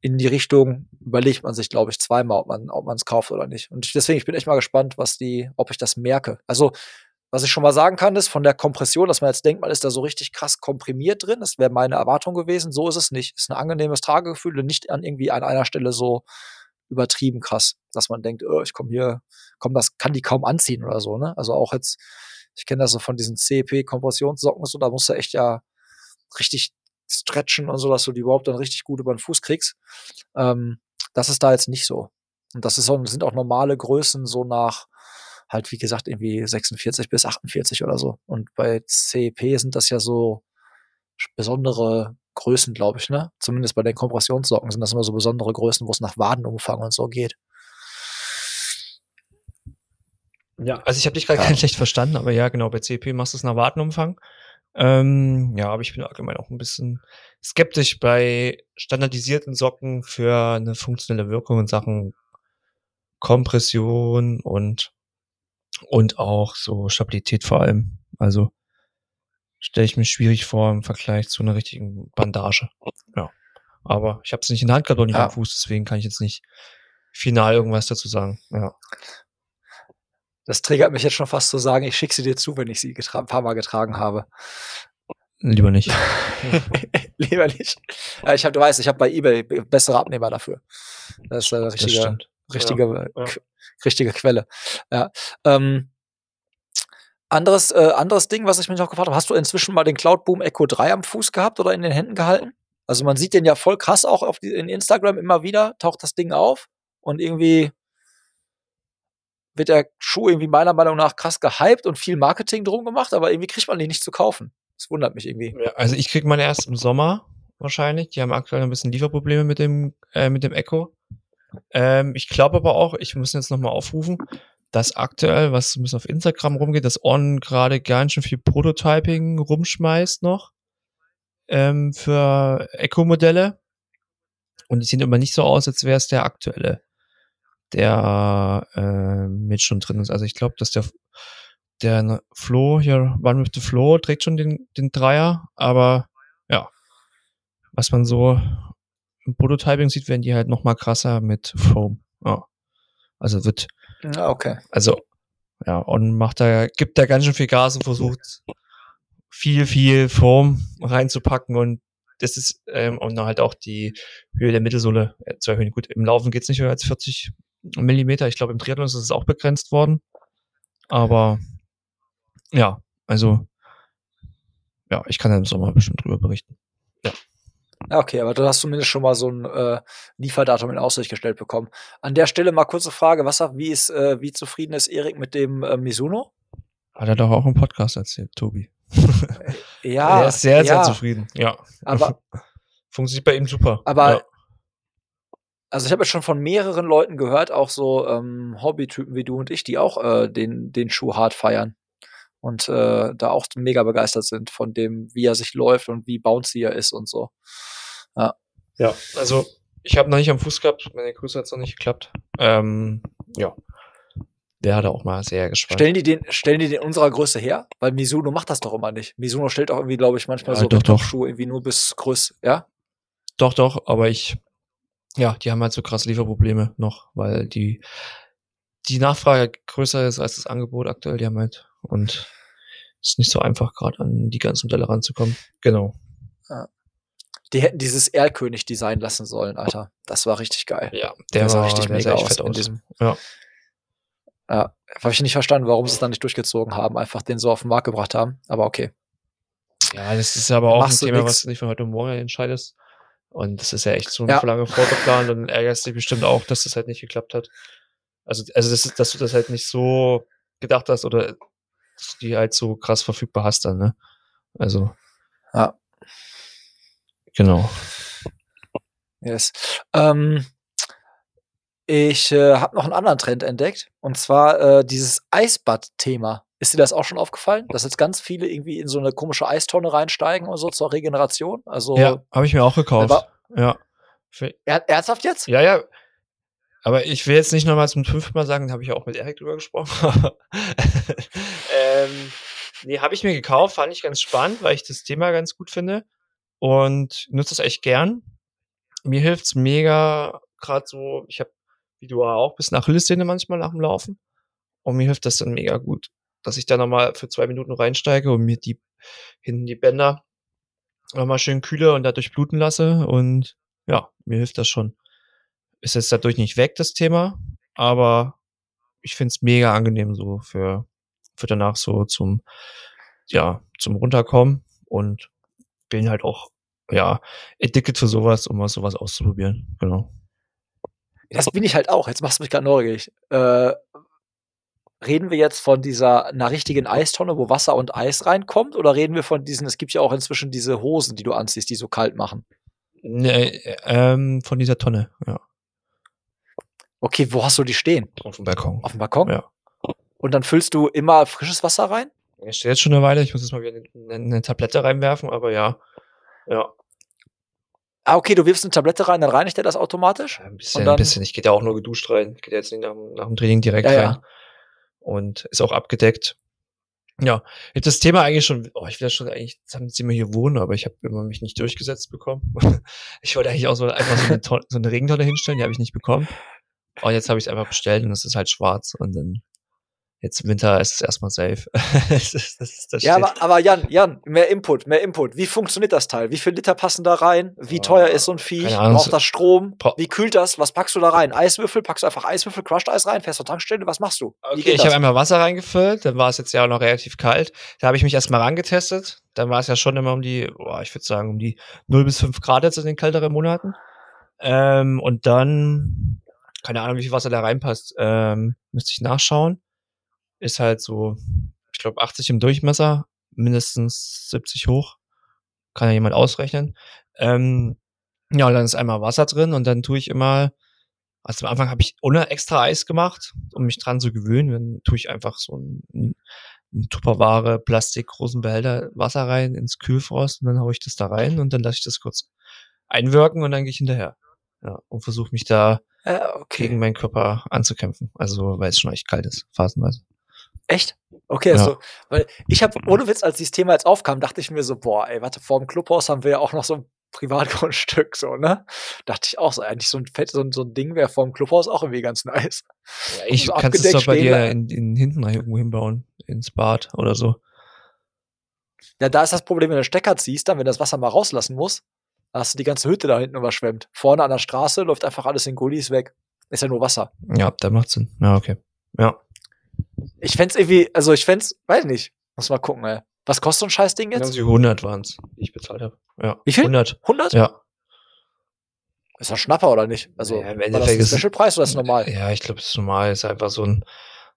in die Richtung, überlegt man sich, glaube ich, zweimal, ob man ob es kauft oder nicht. Und deswegen, ich bin echt mal gespannt, was die, ob ich das merke. Also, was ich schon mal sagen kann, ist von der Kompression, dass man jetzt denkt, man ist da so richtig krass komprimiert drin. Das wäre meine Erwartung gewesen. So ist es nicht. Ist ein angenehmes Tragegefühl und nicht an irgendwie an einer Stelle so übertrieben krass, dass man denkt, oh, ich komme hier, komm, das kann die kaum anziehen oder so. Ne? Also auch jetzt ich kenne das so von diesen CEP-Kompressionssocken, so, da musst du echt ja richtig stretchen und so, dass du die überhaupt dann richtig gut über den Fuß kriegst. Ähm, das ist da jetzt nicht so. Und das ist, sind auch normale Größen so nach halt, wie gesagt, irgendwie 46 bis 48 oder so. Und bei CEP sind das ja so besondere Größen, glaube ich, ne? Zumindest bei den Kompressionssocken sind das immer so besondere Größen, wo es nach Wadenumfang und so geht. Ja. Also ich habe dich gerade ja. ganz schlecht verstanden, aber ja, genau, bei CP machst du es nach Wartenumfang. Ähm, ja, aber ich bin allgemein auch ein bisschen skeptisch bei standardisierten Socken für eine funktionelle Wirkung in Sachen Kompression und und auch so Stabilität vor allem. Also stelle ich mir schwierig vor im Vergleich zu einer richtigen Bandage. Ja. Aber ich habe es nicht in der Hand gehabt und nicht ja. am Fuß, deswegen kann ich jetzt nicht final irgendwas dazu sagen. Ja. Das triggert mich jetzt schon fast zu sagen, ich schicke sie dir zu, wenn ich sie ein paar Mal getragen habe. Lieber nicht. Lieber nicht. Ja, ich hab, du weißt, ich habe bei eBay bessere Abnehmer dafür. Das ist eine richtige, richtige, ja, ja. richtige Quelle. Ja. Ähm, anderes, äh, anderes Ding, was ich mich noch gefragt habe, hast du inzwischen mal den Cloud Boom Echo 3 am Fuß gehabt oder in den Händen gehalten? Also man sieht den ja voll krass auch auf die, in Instagram immer wieder, taucht das Ding auf und irgendwie wird der Schuh irgendwie meiner Meinung nach krass gehypt und viel Marketing drum gemacht, aber irgendwie kriegt man den nicht zu kaufen. Das wundert mich irgendwie. Ja, also ich krieg meine erst im Sommer wahrscheinlich. Die haben aktuell ein bisschen Lieferprobleme mit dem, äh, mit dem Echo. Ähm, ich glaube aber auch, ich muss jetzt nochmal aufrufen, dass aktuell, was ein bisschen auf Instagram rumgeht, dass On gerade ganz schön viel Prototyping rumschmeißt noch ähm, für Echo-Modelle. Und die sehen immer nicht so aus, als wäre es der aktuelle der äh, mit schon drin ist. Also ich glaube, dass der der Flo hier, One with the Flo, trägt schon den, den Dreier, aber ja, was man so im Prototyping sieht, werden die halt noch mal krasser mit Foam. Ja. Also wird. Ja, okay. Also, ja, und macht da, gibt da ganz schön viel Gas und versucht viel, viel Foam reinzupacken und das ist, ähm, und halt auch die Höhe der Mittelsohle äh, zu erhöhen. Gut, im Laufen geht's nicht höher als 40 Millimeter. Ich glaube, im Triathlon ist es auch begrenzt worden. Aber ja, also ja, ich kann ja im Sommer bestimmt drüber berichten. Ja. Okay, aber du hast zumindest schon mal so ein äh, Lieferdatum in Aussicht gestellt bekommen. An der Stelle mal kurze Frage: Was wie ist, äh, wie zufrieden ist Erik mit dem äh, Mizuno? Hat er doch auch im Podcast erzählt, Tobi. Äh, ja. er ist sehr, sehr ja. zufrieden. Ja. Aber funktioniert bei ihm super. Aber ja also ich habe jetzt schon von mehreren Leuten gehört, auch so ähm, Hobbytypen wie du und ich, die auch äh, den, den Schuh hart feiern und äh, da auch mega begeistert sind von dem, wie er sich läuft und wie bouncy er ist und so. Ja, ja also ich habe noch nicht am Fuß gehabt, meine Grüße hat es noch nicht geklappt. Ähm, ja, wäre da auch mal sehr gespannt. Stellen die den, stellen die den unserer Größe her? Weil Mizuno macht das doch immer nicht. Mizuno stellt auch irgendwie, glaube ich, manchmal Ja, so doch, doch. Schuhe irgendwie nur bis Größe, ja? Doch, doch, aber ich, ja, die haben halt so krasse Lieferprobleme noch, weil die, die Nachfrage größer ist als das Angebot aktuell, die haben halt, und es ist nicht so einfach, gerade an die ganzen Modelle ranzukommen. Genau. Die hätten dieses Erlkönig designen lassen sollen, Alter. Das war richtig geil. Ja, Der der sah war richtig der mega aus aus. diesem- Ja. Ja, habe ich nicht verstanden, warum sie es dann nicht durchgezogen haben, einfach den so auf den Markt gebracht haben. Aber okay. Ja, das ist aber auch ein Machst du Thema, nix. was du nicht von heute morgen entscheidest. Und das ist ja echt so Ja. lange vorgeplant und ärgerst dich bestimmt auch, dass das halt nicht geklappt hat. Also, also das ist, dass du das halt nicht so gedacht hast oder dass du die halt so krass verfügbar hast dann, ne? Also. Ja. Genau. Yes. Ähm, ich äh, habe noch einen anderen Trend entdeckt und zwar äh, dieses Eisbad-Thema. Ist dir das auch schon aufgefallen, dass jetzt ganz viele irgendwie in so eine komische Eistonne reinsteigen und so zur Regeneration? Also Ja, habe ich mir auch gekauft. Aber- ja. Er, ernsthaft jetzt? ja, ja. Aber ich will jetzt nicht nochmal zum fünften Mal sagen, da habe ich ja auch mit Erik drüber gesprochen. ähm, nee, habe ich mir gekauft, fand ich ganz spannend, weil ich das Thema ganz gut finde und nutze es echt gern. Mir hilft's mega, gerade so, ich habe, wie du auch, bis nach Achillessehne manchmal nach dem Laufen. Und mir hilft das dann mega gut, dass ich da nochmal für zwei Minuten reinsteige und mir die hinten die Bänder nochmal schön kühle und dadurch bluten lasse. Und ja, mir hilft das schon. Ist jetzt dadurch nicht weg, das Thema, aber ich find's mega angenehm so für, für danach so zum, ja, zum Runterkommen und bin halt auch, ja, addicted für sowas, um mal sowas auszuprobieren. Genau. Das bin ich halt auch. Jetzt machst du mich gerade neugierig. Äh, reden wir jetzt von dieser einer richtigen Eistonne, wo Wasser und Eis reinkommt, oder reden wir von diesen? Es gibt ja auch inzwischen diese Hosen, die du anziehst, die so kalt machen. Nee, ähm, von dieser Tonne, ja. Okay, wo hast du die stehen? Auf dem Balkon. Auf dem Balkon? Ja. Und dann füllst du immer frisches Wasser rein? Er steht jetzt schon eine Weile, ich muss jetzt mal wieder eine, eine Tablette reinwerfen, aber ja. Ja. Ah, okay, du wirfst eine Tablette rein, dann reinigt er das automatisch? Ein bisschen, ein bisschen. Ich gehe ja auch nur geduscht rein. Ich gehe jetzt nicht nach, dem- nach dem Training direkt Ja, ja. Und ist auch abgedeckt. Ja, hab das Thema eigentlich schon, oh, ich will ja schon eigentlich, jetzt haben sie mir hier wohnen, aber ich habe immer mich nicht durchgesetzt bekommen. ich wollte eigentlich auch so einfach so eine, Tonne, so eine Regentonne hinstellen, die habe ich nicht bekommen. Und jetzt habe ich es einfach bestellt und es ist halt schwarz und dann jetzt im Winter ist es erstmal safe. das ist, das das Ja, aber, aber Jan, Jan, mehr Input, mehr Input. Wie funktioniert das Teil? Wie viel Liter passen da rein? Wie Ah, teuer ist so ein Viech? Braucht das Strom? Wie kühlt das? Was packst du da rein? Eiswürfel? Packst du einfach Eiswürfel, Crushed Eis rein? Fährst zur Tankstelle? Was machst du? Wie Okay, ich habe einmal Wasser reingefüllt, dann war es jetzt ja auch noch relativ kalt. Da habe ich mich erstmal rangetestet. Dann war es ja schon immer um die, boah, ich würde sagen, um die 0 bis 5 Grad jetzt in den kälteren Monaten. Ähm, und dann, keine Ahnung, wie viel Wasser da reinpasst, ähm, müsste ich nachschauen. Ist halt so, ich glaube, 80 im Durchmesser, mindestens 70 hoch. Kann ja jemand ausrechnen. Ähm, ja, und dann ist einmal Wasser drin und dann tue ich immer, also am Anfang habe ich ohne extra Eis gemacht, um mich dran zu gewöhnen. Dann tue ich einfach so ein, ein, Tupperware, Plastik, großen Behälter Wasser rein ins Kühlfrost und dann haue ich das da rein und dann lasse ich das kurz einwirken und dann gehe ich hinterher. Ja, und versuche mich da Äh, gegen okay. meinen Körper anzukämpfen. Also, weil es schon echt kalt ist, phasenweise. Echt? Okay, Ja. so. Weil ich habe, ohne Witz, als dieses Thema jetzt aufkam, dachte ich mir so, boah, ey, warte, vor dem Clubhaus haben wir ja auch noch so ein Privatgrundstück, so, ne? Dachte ich auch so, eigentlich so ein Fett, so ein, so ein Ding wäre vor dem Clubhaus auch irgendwie ganz nice. Ja, ich So kannst es doch bei dir in, in hinten irgendwo hinbauen, ins Bad oder so. Ja, da ist das Problem, wenn du den Stecker ziehst, dann, wenn du das Wasser mal rauslassen muss, hast du die ganze Hütte da hinten überschwemmt. Vorne an der Straße läuft einfach alles in Gullis weg. Ist ja nur Wasser. Ja, da macht Sinn. Ja, okay. Ja. Ich fänd's irgendwie, also ich fänd's, weiß nicht, muss mal gucken, ey. Was kostet so ein Scheißding jetzt? Also 100 waren's, die ich bezahlt habe. Ja. Wie viel? 100. 100? Ja. Ist das Schnapper oder nicht? Also, Ja, im war das Endeffekt ein ist- Specialpreis oder ist das normal? Ja, ich glaube, es ist normal. Es ist einfach so ein,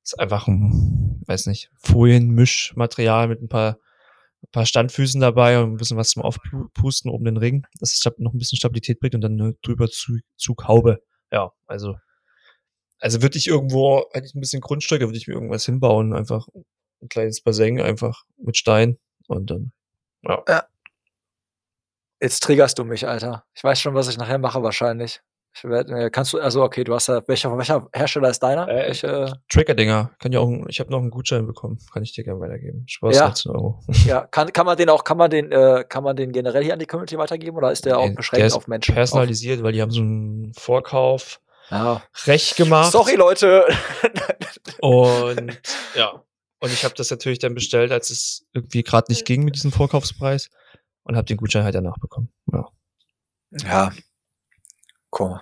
ist einfach ein, weiß nicht, Folienmischmaterial mit ein paar, ein paar Standfüßen dabei und ein bisschen was zum Aufpusten oben den Ring, dass es noch ein bisschen Stabilität bringt und dann eine drüber zu, Zughaube. Ja, also, also würde ich irgendwo, hätte ich ein bisschen Grundstücke, würde ich mir irgendwas hinbauen, einfach ein kleines Bassin, einfach mit Stein und dann, ja. Jetzt triggerst du mich, Alter. Ich weiß schon, was ich nachher mache wahrscheinlich. Äh, kannst du, also okay, du hast ja, welcher, welcher Hersteller ist deiner? Äh, Welche? Trigger-Dinger. Kann ja auch, ich habe noch einen Gutschein bekommen. Kann ich dir gerne weitergeben. Spaß, ja. 19 Euro. Ja, kann, kann man den auch, kann man den, äh, kann man den generell hier an die Community weitergeben oder ist der auch beschränkt der auf Menschen? Personalisiert, auf? weil die haben so einen Vorkauf ja. recht gemacht. Sorry, Leute. Und ja. Und ich habe das natürlich dann bestellt, als es irgendwie gerade nicht ging mit diesem Vorkaufspreis und habe den Gutschein halt danach bekommen. Ja. Ja. Cool.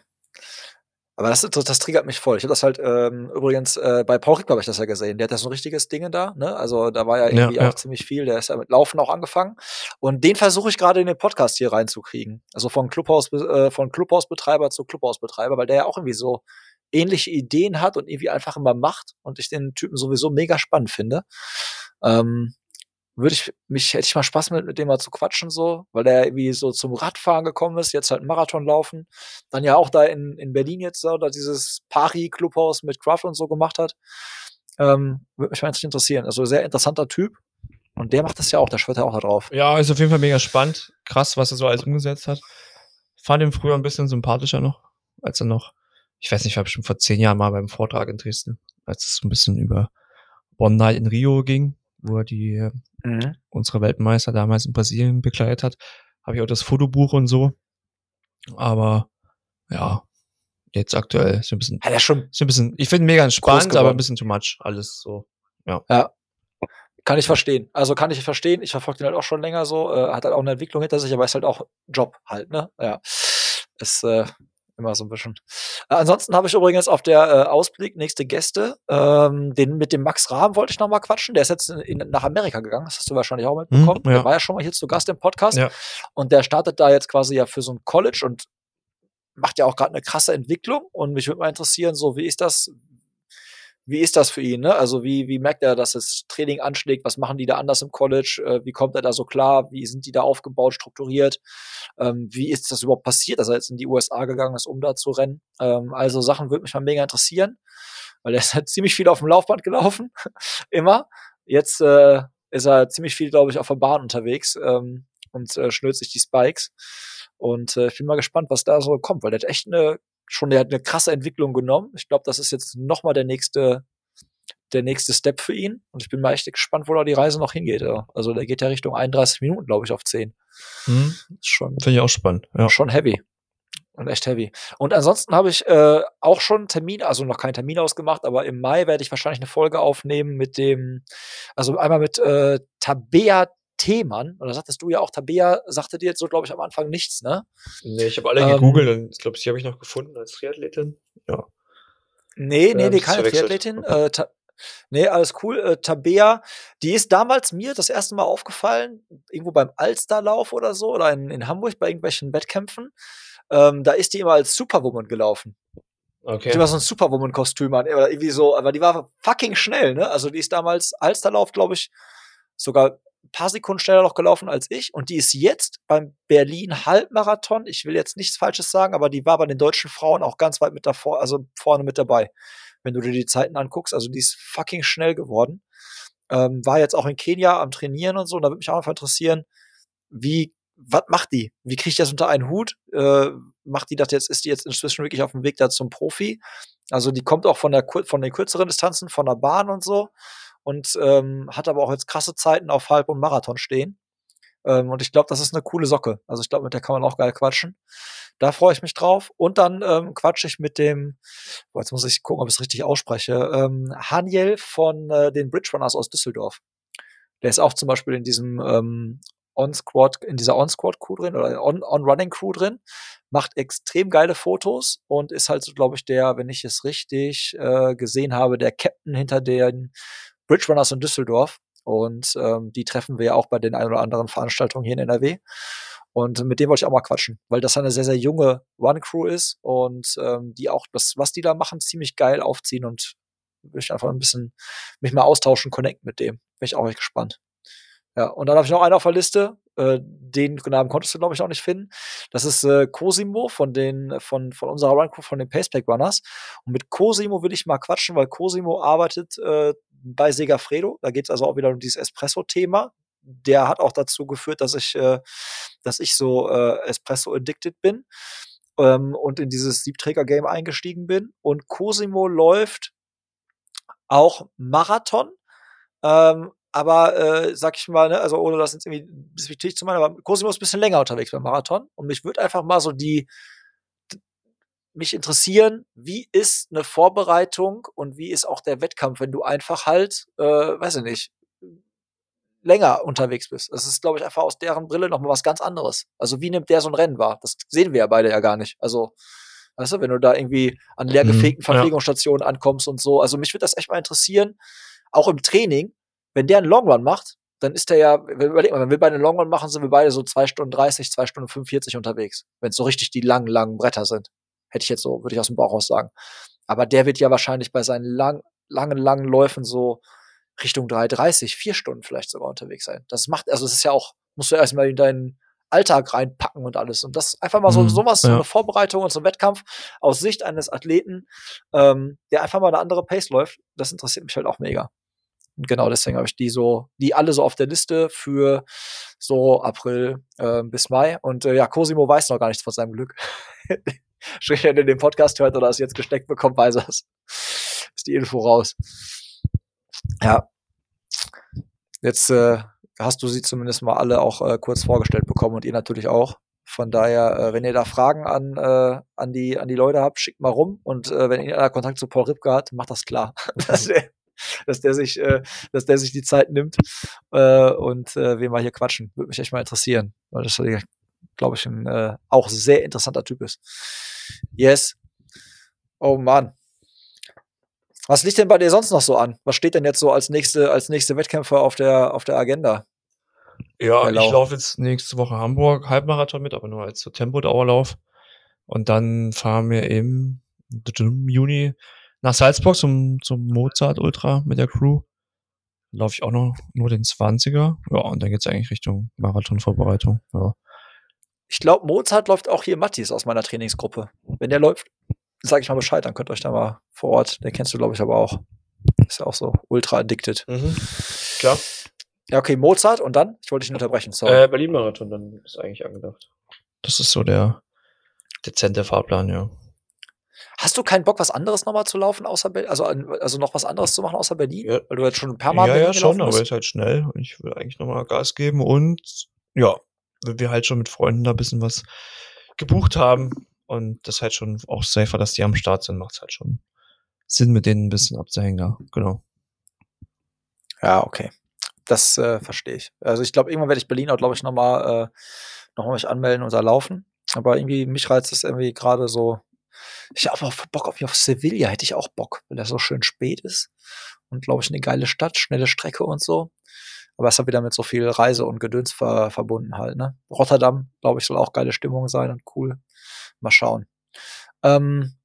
Aber das, das triggert mich voll. Ich habe das halt ähm, übrigens äh, bei Paul Rick habe ich das ja gesehen. Der hat ja so ein richtiges Ding da. Ne? Also da war ja irgendwie ja, ja. auch ziemlich viel. Der ist ja mit Laufen auch angefangen. Und den versuche ich gerade in den Podcast hier reinzukriegen. Also von Clubhaus äh, von Clubhausbetreiber zu Clubhausbetreiber, weil der ja auch irgendwie so ähnliche Ideen hat und irgendwie einfach immer macht und ich den Typen sowieso mega spannend finde. Ähm, würde ich mich hätte ich mal Spaß mit, mit dem mal zu quatschen so, weil der irgendwie so zum Radfahren gekommen ist, jetzt halt Marathon laufen, dann ja auch da in, in Berlin jetzt so, da dieses Pari Clubhaus mit Craft und so gemacht hat. Ähm, würde mich mal interessieren. Also sehr interessanter Typ und der macht das ja auch, der schwört ja auch da drauf. Ja, ist auf jeden Fall mega spannend, krass, was er so alles umgesetzt hat. Fand ihn früher ein bisschen sympathischer noch, als er noch, ich weiß nicht, ich war bestimmt vor zehn Jahren mal beim Vortrag in Dresden, als es ein bisschen über One Night in Rio ging wo er die mhm. unsere Weltmeister damals in Brasilien begleitet hat. Habe ich auch das Fotobuch und so. Aber ja, jetzt aktuell ist ein bisschen. Hat er schon. Ist ein bisschen. Ich finde mega entspannt, aber ein bisschen too much. Alles so. Ja. Ja. Kann ich verstehen. Also kann ich verstehen. Ich verfolge den halt auch schon länger so. Äh, hat halt auch eine Entwicklung hinter sich, aber ist halt auch Job halt, ne? Ja. Ist, äh, immer so ein bisschen. Äh, ansonsten habe ich übrigens auf der äh, Ausblick nächste Gäste. Ähm, den mit dem Max Rahm wollte ich noch mal quatschen. Der ist jetzt in, in, nach Amerika gegangen. Das hast du wahrscheinlich auch mitbekommen. Hm, ja. Der war ja schon mal hier zu Gast im Podcast. Ja. Und der startet da jetzt quasi ja für so ein College und macht ja auch gerade eine krasse Entwicklung. Und mich würde mal interessieren, so wie ist das? Wie ist das für ihn? Ne? Also wie, wie merkt er, dass das Training anschlägt? Was machen die da anders im College? Äh, wie kommt er da so klar? Wie sind die da aufgebaut, strukturiert? Ähm, wie ist das überhaupt passiert, dass er jetzt in die USA gegangen ist, um da zu rennen? Ähm, also Sachen würde mich mal mega interessieren, weil er ist halt ziemlich viel auf dem Laufband gelaufen, immer. Jetzt äh, ist er ziemlich viel, glaube ich, auf der Bahn unterwegs ähm, und äh, schnürt sich die Spikes. Und äh, ich bin mal gespannt, was da so kommt, weil der hat echt eine schon, der hat eine krasse Entwicklung genommen. Ich glaube, das ist jetzt nochmal der nächste, der nächste Step für ihn. Und ich bin mal echt gespannt, wo da die Reise noch hingeht. Also der geht ja Richtung 31 Minuten, glaube ich, auf 10. Hm. Schon. Finde ich auch spannend. Ja. Schon heavy. Und echt heavy. Und ansonsten habe ich äh, auch schon Termin, also noch keinen Termin ausgemacht, aber im Mai werde ich wahrscheinlich eine Folge aufnehmen mit dem, also einmal mit äh, Tabea Themann, oder sagtest du ja auch, Tabea sagte dir jetzt so, glaube ich, am Anfang nichts, ne? Nee, ich habe alle ähm, gegoogelt und ich glaube, sie habe ich noch gefunden als Triathletin. Ja. Nee, nee, ähm, nee, keine Triathletin. Äh, nee, alles cool. Äh, Tabea, die ist damals mir das erste Mal aufgefallen, irgendwo beim Alsterlauf oder so, oder in, in Hamburg bei irgendwelchen Wettkämpfen. Ähm, da ist die immer als Superwoman gelaufen. Okay. Die war so ein Superwoman-Kostüm an, oder irgendwie so, aber die war fucking schnell, ne? Also die ist damals Alsterlauf, glaube ich, sogar paar Sekunden schneller noch gelaufen als ich und die ist jetzt beim Berlin Halbmarathon. Ich will jetzt nichts Falsches sagen, aber die war bei den deutschen Frauen auch ganz weit mit davor, also vorne mit dabei. Wenn du dir die Zeiten anguckst, also die ist fucking schnell geworden. Ähm, war jetzt auch in Kenia am Trainieren und so. Und da würde mich auch einfach interessieren, wie, was macht die? Wie kriegt die das unter einen Hut? Äh, macht die das jetzt, ist die jetzt inzwischen wirklich auf dem Weg da zum Profi? Also die kommt auch von der von den kürzeren Distanzen, von der Bahn und so und ähm, hat aber auch jetzt krasse Zeiten auf Halb- und Marathon stehen. Ähm, und ich glaube, das ist eine coole Socke. Also ich glaube, mit der kann man auch geil quatschen. Da freue ich mich drauf. Und dann ähm, quatsche ich mit dem, boah, jetzt muss ich gucken, ob ich es richtig ausspreche, ähm, Haniel von äh, den Bridge Runners aus Düsseldorf. Der ist auch zum Beispiel in diesem ähm, On-Squad, in dieser On-Squad-Crew drin oder On-Running-Crew drin, macht extrem geile Fotos und ist halt so, glaube ich, der, wenn ich es richtig äh, gesehen habe, der Captain hinter den Bridge Runners in Düsseldorf. Und ähm, die treffen wir ja auch bei den ein oder anderen Veranstaltungen hier in NRW. Und mit dem wollte ich auch mal quatschen, weil das eine sehr, sehr junge One-Crew ist und ähm, die auch das, was die da machen, ziemlich geil aufziehen und will ich einfach ein bisschen mich mal austauschen, connecten mit dem. Bin ich auch echt gespannt. Ja, und dann habe ich noch einen auf der Liste, äh, den Namen konntest du, glaube ich, auch nicht finden. Das ist äh, Cosimo von den, von, von unserer Run Crew, von den Paceback Runners. Und mit Cosimo will ich mal quatschen, weil Cosimo arbeitet äh, bei Segafredo. Da geht es also auch wieder um dieses Espresso-Thema. Der hat auch dazu geführt, dass ich, äh, dass ich so äh, Espresso addicted bin. ähm, und in dieses Siebträger-Game eingestiegen bin. Und Cosimo läuft auch Marathon. Ähm, aber äh, sag ich mal, ne, also ohne das jetzt irgendwie despektierlich zu meinen, aber Cosimo ist ein bisschen länger unterwegs beim Marathon. Und mich würde einfach mal so die, mich interessieren, wie ist eine Vorbereitung und wie ist auch der Wettkampf, wenn du einfach halt, äh, weiß ich nicht, länger unterwegs bist. Das ist, glaube ich, einfach aus deren Brille nochmal was ganz anderes. Also wie nimmt der so ein Rennen wahr? Das sehen wir ja beide ja gar nicht. Also, weißt du, wenn du da irgendwie an leergefegten mhm, Verpflegungsstationen ja. ankommst und so. Also mich würde das echt mal interessieren, auch im Training, wenn der einen Longrun macht, dann ist der ja, überleg mal, wenn wir beide einen Longrun machen, sind wir beide so zwei Stunden 30, zwei Stunden 45 unterwegs. Wenn es so richtig die langen, langen Bretter sind. Hätte ich jetzt so, würde ich aus dem Bauch raus sagen. Aber der wird ja wahrscheinlich bei seinen lang, langen, langen Läufen so Richtung 3,30, vier Stunden vielleicht sogar unterwegs sein. Das macht, also es ist ja auch, musst du erstmal in deinen Alltag reinpacken und alles. Und das einfach mal so mhm, sowas, ja. so eine Vorbereitung und so ein Wettkampf aus Sicht eines Athleten, ähm, der einfach mal eine andere Pace läuft, das interessiert mich halt auch mega. Und genau deswegen habe ich die so, die alle so auf der Liste für so April äh, bis Mai. Und äh, ja, Cosimo weiß noch gar nichts von seinem Glück. Sprich, wenn er den Podcast hört oder es jetzt gesteckt bekommt, weiß er es. Ist die Info raus. Ja. Jetzt äh, hast du sie zumindest mal alle auch äh, kurz vorgestellt bekommen und ihr natürlich auch. Von daher, äh, wenn ihr da Fragen an, äh, an, die, an die Leute habt, schickt mal rum. Und äh, wenn ihr Kontakt zu Paul Ripke hat, macht das klar. dass, dass, der sich, äh, dass der sich die Zeit nimmt äh, und äh, wir mal hier quatschen. Würde mich echt mal interessieren. Weil das, glaube ich, ein äh, auch sehr interessanter Typ ist. Yes. Oh Mann. Was liegt denn bei dir sonst noch so an? Was steht denn jetzt so als nächste, als nächste Wettkämpfe auf der, auf der Agenda? Ja, Hello. ich laufe jetzt nächste Woche Hamburg Halbmarathon mit, aber nur als so Tempodauerlauf. Und dann fahren wir im Juni nach Salzburg zum, zum Mozart Ultra mit der Crew. Laufe ich auch noch nur den 20er. Ja, und dann geht's eigentlich Richtung Marathonvorbereitung. Ja. Ich glaube, Mozart läuft auch hier Mattis aus meiner Trainingsgruppe. Wenn der läuft, sag ich mal Bescheid, dann könnt ihr euch da mal vor Ort, den kennst du, glaube ich, aber auch. Ist ja auch so ultra addicted. Mhm. Klar. Ja, okay, Mozart und dann? Ich wollte dich nicht unterbrechen, sorry. Äh, Berlin-Marathon, dann ist eigentlich angedacht. Das ist so der dezente Fahrplan, ja. Hast du keinen Bock, was anderes nochmal zu laufen, außer Berlin? Also, also noch was anderes zu machen außer Berlin? Ja. Weil du jetzt schon ein paar Mal Ja, ja, schon, aber ist halt schnell und ich will eigentlich nochmal Gas geben und ja, weil wir halt schon mit Freunden da ein bisschen was gebucht haben, und das ist halt schon auch safer, dass die am Start sind, macht es halt schon Sinn, mit denen ein bisschen abzuhängen, ja, genau. Ja, okay. Das äh, verstehe ich. Also ich glaube, irgendwann werde ich Berlin auch, glaube ich, nochmal äh, noch mal mich anmelden und da laufen. Aber irgendwie, mich reizt es irgendwie gerade so. Ich habe auch Bock auf, auf Sevilla, hätte ich auch Bock, weil das so schön spät ist. Und glaube ich, eine geile Stadt, schnelle Strecke und so. Aber es hat wieder mit so viel Reise und Gedöns ver verbunden halt, ne? Rotterdam, glaube ich, soll auch geile Stimmung sein und cool. Mal schauen. Ähm,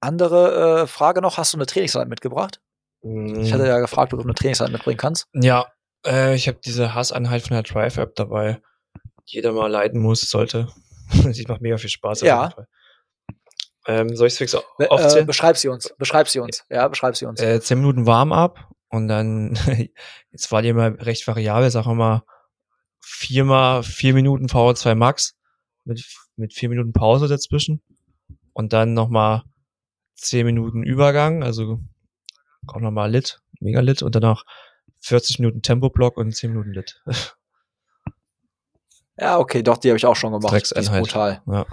andere äh, Frage noch, hast du eine Trainingseinheit mitgebracht? Mhm. Ich hatte mm. ja gefragt, ob du eine Trainingseinheit mitbringen kannst. Ja, äh, ich habe diese Hasseinheit von der Drive-App dabei, die jeder mal leiten muss, sollte. Sie macht mega viel Spaß. Ja. Ähm, soll ich es fix aufzählen? Äh, beschreib sie uns. Beschreib sie uns. Ja, beschreib sie uns. Äh, zehn Minuten warm ab und dann, jetzt war die immer recht variabel, sagen wir mal, viermal vier Minuten VO2 Max mit mit vier Minuten Pause dazwischen und dann nochmal zehn Minuten Übergang, also auch nochmal Lit, mega Lit und danach 40 Minuten Tempo-Block und 10 Minuten Lit. Ja, okay, doch, die habe ich auch schon gemacht. Die ist brutal. Ja.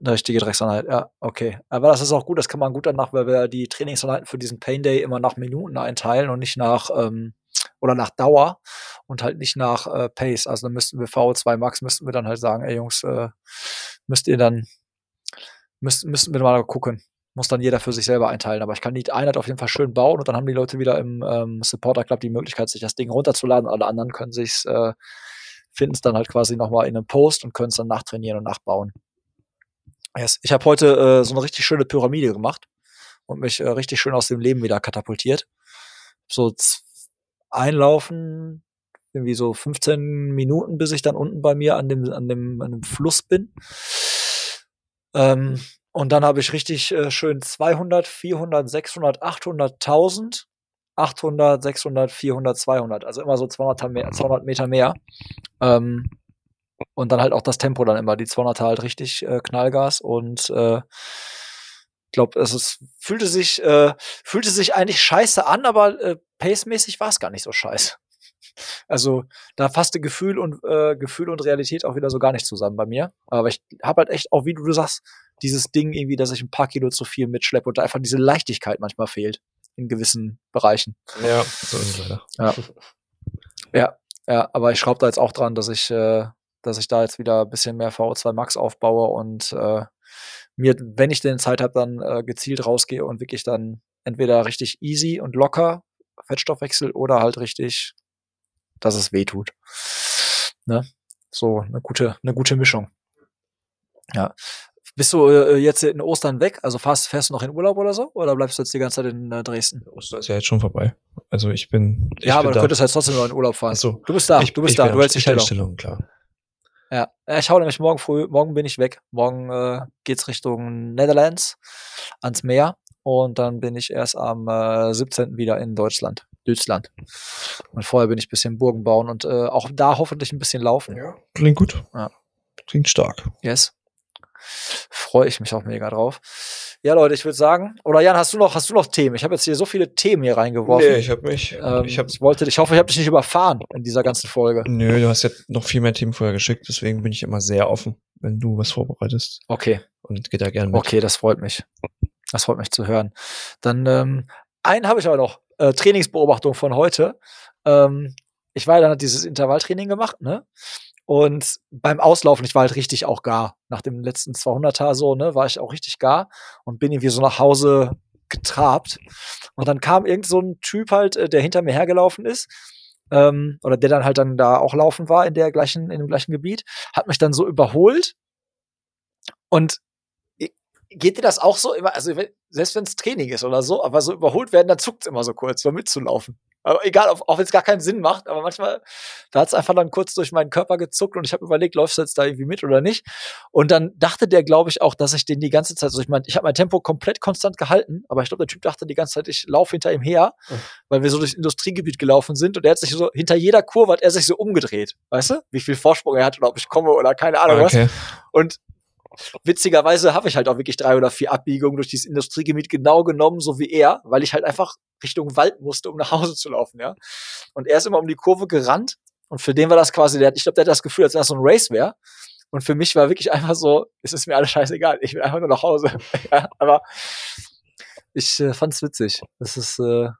Eine richtige Dreckseinheit, ja, okay. Aber das ist auch gut, das kann man gut danach, weil wir die Trainingseinheiten für diesen Pain Day immer nach Minuten einteilen und nicht nach, ähm, oder nach Dauer und halt nicht nach äh, Pace. Also dann müssten wir VO2 Max, müssten wir dann halt sagen, ey Jungs, äh, müsst ihr dann, müsst, müssten wir mal gucken. Muss dann jeder für sich selber einteilen. Aber ich kann die Einheit auf jeden Fall schön bauen und dann haben die Leute wieder im ähm, Supporter Club die Möglichkeit, sich das Ding runterzuladen. Alle anderen können sich äh, finden es dann halt quasi nochmal in einem Post und können es dann nachtrainieren und nachbauen. Yes. Ich habe heute äh, so eine richtig schöne Pyramide gemacht und mich äh, richtig schön aus dem Leben wieder katapultiert. So einlaufen, irgendwie so 15 Minuten, bis ich dann unten bei mir an dem, an dem, an dem Fluss bin. Ähm, und dann habe ich richtig äh, schön 200, 400, 600, 800, 1000, 800, 600, 400, 200. Also immer so 200, mehr, 200 Meter mehr. Ähm, Und dann halt auch das Tempo dann immer, die 200er halt richtig äh, Knallgas und äh, glaube, also es fühlte sich, äh, fühlte sich eigentlich scheiße an, aber äh, pacemäßig war es gar nicht so scheiße. Also da fasste Gefühl und äh, Gefühl und Realität auch wieder so gar nicht zusammen bei mir. Aber ich habe halt echt auch, wie du sagst, dieses Ding irgendwie, dass ich ein paar Kilo zu viel mitschleppe und da einfach diese Leichtigkeit manchmal fehlt in gewissen Bereichen. Ja, so ist es leider. Ja, ja, ja aber ich schraube da jetzt auch dran, dass ich, äh, dass ich da jetzt wieder ein bisschen mehr VO2 Max aufbaue und äh, mir, wenn ich denn Zeit habe, dann äh, gezielt rausgehe und wirklich dann entweder richtig easy und locker Fettstoffwechsel oder halt richtig, dass es weh tut. Ne? So eine gute, eine gute Mischung. Ja. Bist du äh, jetzt in Ostern weg? Also fährst, fährst du noch in Urlaub oder so? Oder bleibst du jetzt die ganze Zeit in äh, Dresden? Ostern ist ja jetzt schon vorbei. Also ich bin. Ich ja, bin aber du da. könntest halt trotzdem noch in Urlaub fahren. Ach so. Du bist da, ich, du bist da, bin du hältst die Stellung. Stellung, klar. Ja, Ja, ich hau nämlich morgen früh, morgen bin ich weg. Morgen äh, geht's Richtung Netherlands ans Meer und dann bin ich erst am äh, 17. wieder in Deutschland, Deutschland. Und vorher bin ich ein bisschen Burgen bauen und äh, auch da hoffentlich ein bisschen laufen. Ja, klingt gut. Ja. Klingt stark. Yes. Freue ich mich auch mega drauf. Ja, Leute, ich würde sagen, oder Jan, hast du noch, hast du noch Themen? Ich habe jetzt hier so viele Themen hier reingeworfen. Nee, ich habe mich. ähm, ich hab, ich wollte, ich hoffe, ich habe dich nicht überfahren in dieser ganzen Folge. nö, du hast ja noch viel mehr Themen vorher geschickt, deswegen bin ich immer sehr offen, wenn du was vorbereitest. Okay. Und geht da gerne mit. Okay, das freut mich. Das freut mich zu hören. Dann ähm, einen habe ich aber noch. Äh, Trainingsbeobachtung von heute. Ähm, ich war ja dann hat dieses Intervalltraining gemacht, ne? Und beim Auslaufen, ich war halt richtig auch gar. Nach dem letzten 200er so, ne, war ich auch richtig gar und bin irgendwie so nach Hause getrabt. Und dann kam irgend so ein Typ halt, äh, der hinter mir hergelaufen ist. Ähm, oder der dann halt dann da auch laufen war in der gleichen, in dem gleichen Gebiet, hat mich dann so überholt. Und geht dir das auch so immer, also selbst wenn es Training ist oder so, aber so überholt werden, dann zuckt es immer so kurz, so mitzulaufen. Aber egal, auch, auch wenn es gar keinen Sinn macht, aber manchmal, da hat es einfach dann kurz durch meinen Körper gezuckt und ich habe überlegt, läufst du jetzt da irgendwie mit oder nicht? Und dann dachte der, glaube ich, auch, dass ich den die ganze Zeit, also ich meine, ich habe mein Tempo komplett konstant gehalten, aber ich glaube, der Typ dachte die ganze Zeit, ich laufe hinter ihm her, Mhm. weil wir so durchs Industriegebiet gelaufen sind und er hat sich so, hinter jeder Kurve hat er sich so umgedreht, weißt du? Wie viel Vorsprung er hat oder ob ich komme oder keine Ahnung was. okay. Und witzigerweise habe ich halt auch wirklich drei oder vier Abbiegungen durch dieses Industriegebiet genau genommen, so wie er, weil ich halt einfach Richtung Wald musste, um nach Hause zu laufen, ja. Und er ist immer um die Kurve gerannt und für den war das quasi, der, ich glaube, der hat das Gefühl, als wenn das so ein Race wäre. Und für mich war wirklich einfach so, es ist mir alles scheißegal, ich will einfach nur nach Hause. ja, aber ich äh, fand's witzig. Das ist, äh,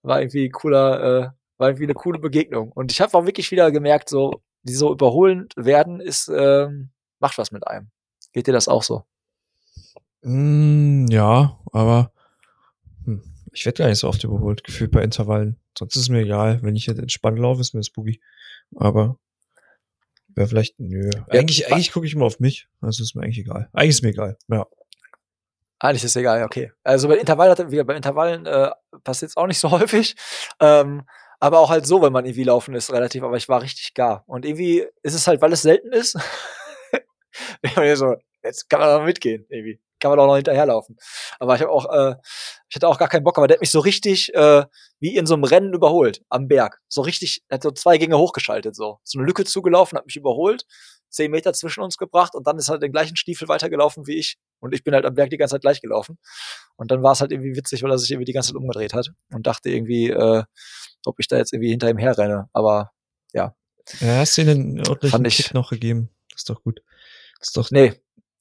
war irgendwie cooler, äh, war irgendwie eine coole Begegnung. Und ich habe auch wirklich wieder gemerkt, so, die so überholend werden, ist, ähm, macht was mit einem. Geht dir das auch so? Mm, ja, aber hm, ich werde gar nicht so oft überholt, gefühlt bei Intervallen. Sonst ist es mir egal. Wenn ich jetzt entspannt laufe, ist mir das Boogie. Aber wäre vielleicht, nö. Eigentlich, wa- eigentlich gucke ich immer auf mich. Also ist mir eigentlich egal. Eigentlich ist mir egal. Ja. Eigentlich ist egal, ja, okay. Also bei Intervallen, hat- wie, bei Intervallen äh, passiert es auch nicht so häufig. Ähm, aber auch halt so, wenn man irgendwie laufen ist, relativ, aber ich war richtig gar. Und irgendwie ist es halt, weil es selten ist, so, jetzt kann man doch mitgehen, irgendwie. Kann man auch noch hinterherlaufen. Aber ich habe auch, äh, ich hatte auch gar keinen Bock, aber der hat mich so richtig äh, wie in so einem Rennen überholt am Berg. So richtig, er hat so zwei Gänge hochgeschaltet, so. So eine Lücke zugelaufen, hat mich überholt, zehn Meter zwischen uns gebracht und dann ist halt den gleichen Stiefel weitergelaufen wie ich. Und ich bin halt am Berg die ganze Zeit gleich gelaufen. Und dann war es halt irgendwie witzig, weil er sich irgendwie die ganze Zeit umgedreht hat und dachte irgendwie, äh, ob ich da jetzt irgendwie hinter ihm herrenne. Aber Ja, hast du den ordentlichen Fand ich- Kick noch gegeben. Das ist doch gut. Ist doch. nee.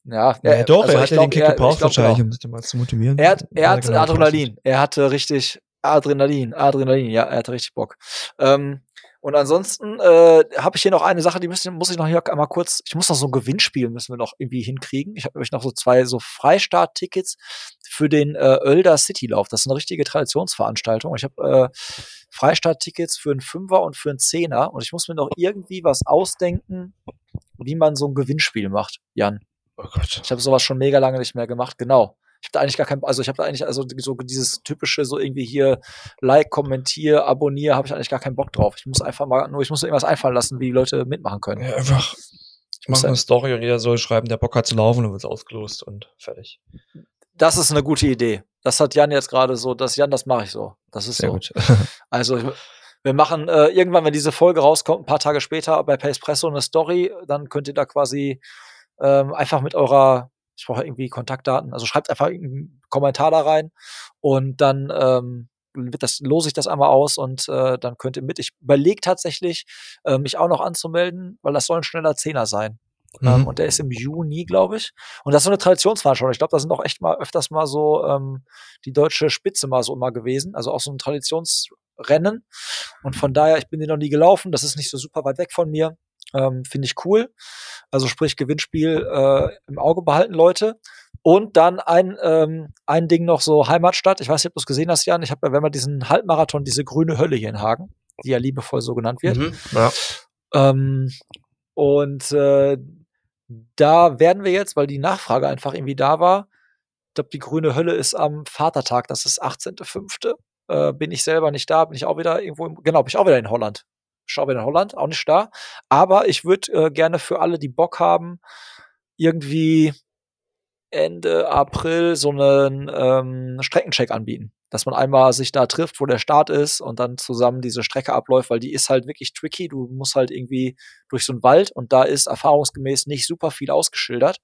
Ja, Ja, doch, also er ich hat ja glaub, den Kick er- gebraucht glaub, wahrscheinlich, genau. um sich mal zu motivieren. Er hat, er Hat hat genau Adrenalin. Er hatte richtig Adrenalin, Adrenalin, ja, er hatte richtig Bock. Ähm, und ansonsten äh, habe ich hier noch eine Sache, die müssen, muss ich noch hier einmal kurz, ich muss noch so ein Gewinnspiel müssen wir noch irgendwie hinkriegen. Ich habe nämlich noch so zwei so Freistart-Tickets für den äh, Oelder Citylauf. Das ist eine richtige Traditionsveranstaltung. Ich habe äh, Freistart-Tickets für einen Fünfer und für einen Zehner und ich muss mir noch irgendwie was ausdenken, wie man so ein Gewinnspiel macht, Jan. Oh Gott. Ich habe sowas schon mega lange nicht mehr gemacht, genau. Ich habe da eigentlich gar kein, also ich habe da eigentlich also so dieses typische so irgendwie hier Like, kommentier, abonnier, habe ich eigentlich gar keinen Bock drauf. Ich muss einfach mal nur, ich muss mir irgendwas einfallen lassen, wie die Leute mitmachen können. Ja, einfach. Ich muss mache eine Story und jeder soll schreiben, der Bock hat zu laufen, dann wird's ausgelost und fertig. Das ist eine gute Idee. Das hat Jan jetzt gerade so, das Jan, das mache ich so. Das ist Sehr so. gut. Also Wir machen äh, irgendwann, wenn diese Folge rauskommt, ein paar Tage später bei Pacepresso eine Story, dann könnt ihr da quasi ähm, einfach mit eurer, ich brauche irgendwie Kontaktdaten, also schreibt einfach einen Kommentar da rein und dann ähm, wird das, lose ich das einmal aus und äh, dann könnt ihr mit. Ich überlege tatsächlich, äh, mich auch noch anzumelden, weil das soll ein schneller Zehner sein. Ähm, mhm. Ähm, und der ist im Juni, glaube ich. Und das ist so eine Traditionsveranstaltung. Ich glaube, da sind auch echt mal öfters mal so ähm, die deutsche Spitze mal so immer gewesen. Also auch so ein Traditionsrennen. Und von daher, ich bin den noch nie gelaufen. Das ist nicht so super weit weg von mir. Ähm, Finde ich cool. Also sprich Gewinnspiel äh, im Auge behalten, Leute. Und dann ein, ähm, ein Ding noch so Heimatstadt. Ich weiß nicht, ob du es gesehen hast, Jan. Ich habe ja, wenn man diesen Halbmarathon, diese grüne Hölle hier in Hagen, die ja liebevoll so genannt wird. Mhm, ja. Ähm, und äh, da werden wir jetzt, weil die Nachfrage einfach irgendwie da war, ich glaube, die grüne Hölle ist am Vatertag, das ist 18.05. Äh, bin ich selber nicht da, bin ich auch wieder irgendwo, im, genau, bin ich auch wieder in Holland. Schau wieder in Holland, auch nicht da. Aber ich würde äh, gerne für alle, die Bock haben, irgendwie Ende April so einen ähm, Streckencheck anbieten. Dass man einmal sich da trifft, wo der Start ist und dann zusammen diese Strecke abläuft, weil die ist halt wirklich tricky. Du musst halt irgendwie durch so einen Wald und da ist erfahrungsgemäß nicht super viel ausgeschildert.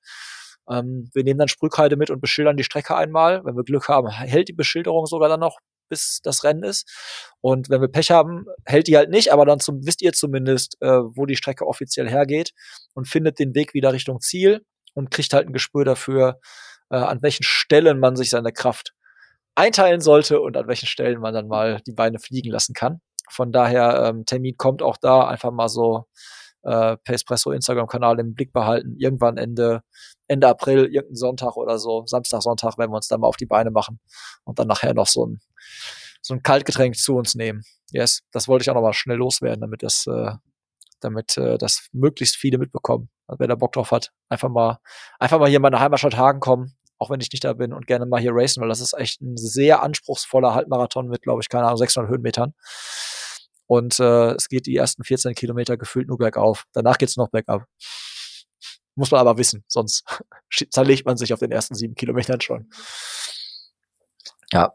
Ähm, wir nehmen dann Sprühkreide mit und beschildern die Strecke einmal. Wenn wir Glück haben, hält die Beschilderung sogar dann noch, bis das Rennen ist. Und wenn wir Pech haben, hält die halt nicht, aber dann zum, wisst ihr zumindest, äh, wo die Strecke offiziell hergeht und findet den Weg wieder Richtung Ziel und kriegt halt ein Gespür dafür, äh, an welchen Stellen man sich seine Kraft einteilen sollte und an welchen Stellen man dann mal die Beine fliegen lassen kann. Von daher, ähm, Termin kommt auch da, einfach mal so äh, Pacepresso Instagram-Kanal im Blick behalten. Irgendwann Ende, Ende April, irgendein Sonntag oder so, Samstag, Sonntag, werden wir uns dann mal auf die Beine machen und dann nachher noch so ein, so ein Kaltgetränk zu uns nehmen. Yes, das wollte ich auch noch mal schnell loswerden, damit das, äh, damit äh, das möglichst viele mitbekommen. Also wer da Bock drauf hat, einfach mal, einfach mal hier in meine Heimatstadt Hagen kommen, auch wenn ich nicht da bin und gerne mal hier racen, weil das ist echt ein sehr anspruchsvoller Halbmarathon mit, glaube ich, keine Ahnung, 600 Höhenmetern. Und äh, es geht die ersten 14 Kilometer gefühlt nur bergauf. Danach geht's noch bergab. Muss man aber wissen, sonst zerlegt man sich auf den ersten sieben Kilometern schon. Ja,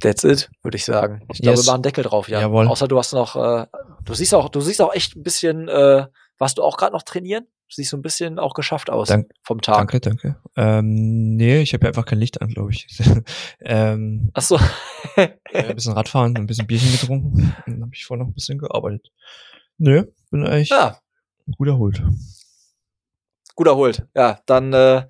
That's it, würde ich sagen. Ich glaube, yes. wir machen Deckel drauf, ja. Jawohl. Außer du hast noch, äh, du siehst auch, du siehst auch echt ein bisschen, äh, warst du auch gerade noch trainieren? Du siehst so ein bisschen auch geschafft aus Dank, vom Tag. Danke, danke. Ähm, nee, ich habe ja einfach kein Licht an, glaube ich. ähm, Ach so. ein bisschen Radfahren, ein bisschen Bierchen getrunken. Dann habe ich vorher noch ein bisschen gearbeitet. Nö, bin eigentlich ja. gut erholt gut erholt. Ja, dann äh,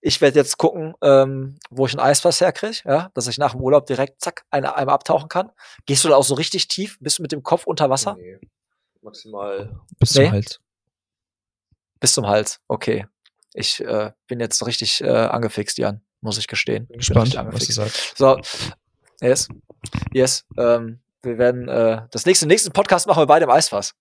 ich werde jetzt gucken, ähm, wo ich ein Eisfass herkriege, ja, dass ich nach dem Urlaub direkt zack eine, einmal abtauchen kann. Gehst du da auch so richtig tief? Bist du mit dem Kopf unter Wasser? Nee, maximal bis nee? zum Hals. Bis zum Hals, okay. Ich äh, bin jetzt richtig äh, angefixt, Jan, muss ich gestehen. Bin gespannt, was du sagst. So, yes, yes. Ähm, wir werden äh, das nächste nächsten Podcast machen wir beide im Eisfass.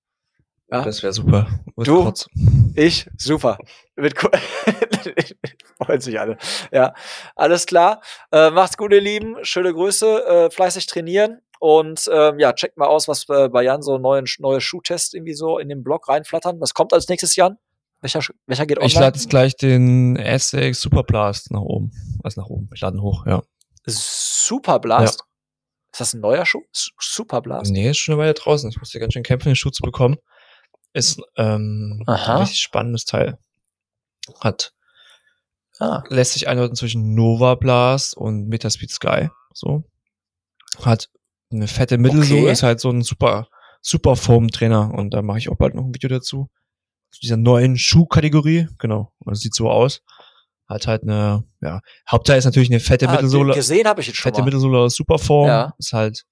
Ja? Das wäre super. Mit du, kurz. ich, super. Mit freuen sich alle. Ja, alles klar. Äh, macht's gut, ihr Lieben. Schöne Grüße. Äh, fleißig trainieren. Und ähm, ja, checkt mal aus, was äh, bei Jan so neuen neue Schuhtests irgendwie so in den Blog reinflattern. Was kommt als nächstes, Jan? Welcher, welcher geht online? Ich lade jetzt gleich den SX Superblast nach oben. Also nach oben. Ich lade ihn hoch, ja. Superblast? Ja. Ist das ein neuer Schuh? Superblast? Nee, ist schon eine Weile draußen. Ich musste ganz schön kämpfen, den Schuh zu bekommen. Ist ähm, ein richtig spannendes Teil. Hat ah. lässt sich einordnen zwischen Nova Blast und Metaspeed Sky. So. Hat eine fette Mittelsohle, okay. ist halt so ein super, super Foam-Trainer und da mache ich auch bald noch ein Video dazu. Zu dieser neuen Schuhkategorie, genau. Das sieht so aus. Hat halt eine, ja, Hauptteil ist natürlich eine fette ah, Mittelsohle. Gesehen habe ich jetzt schon Fette mal. Mittelsohle aus Superform. Ja. Ist halt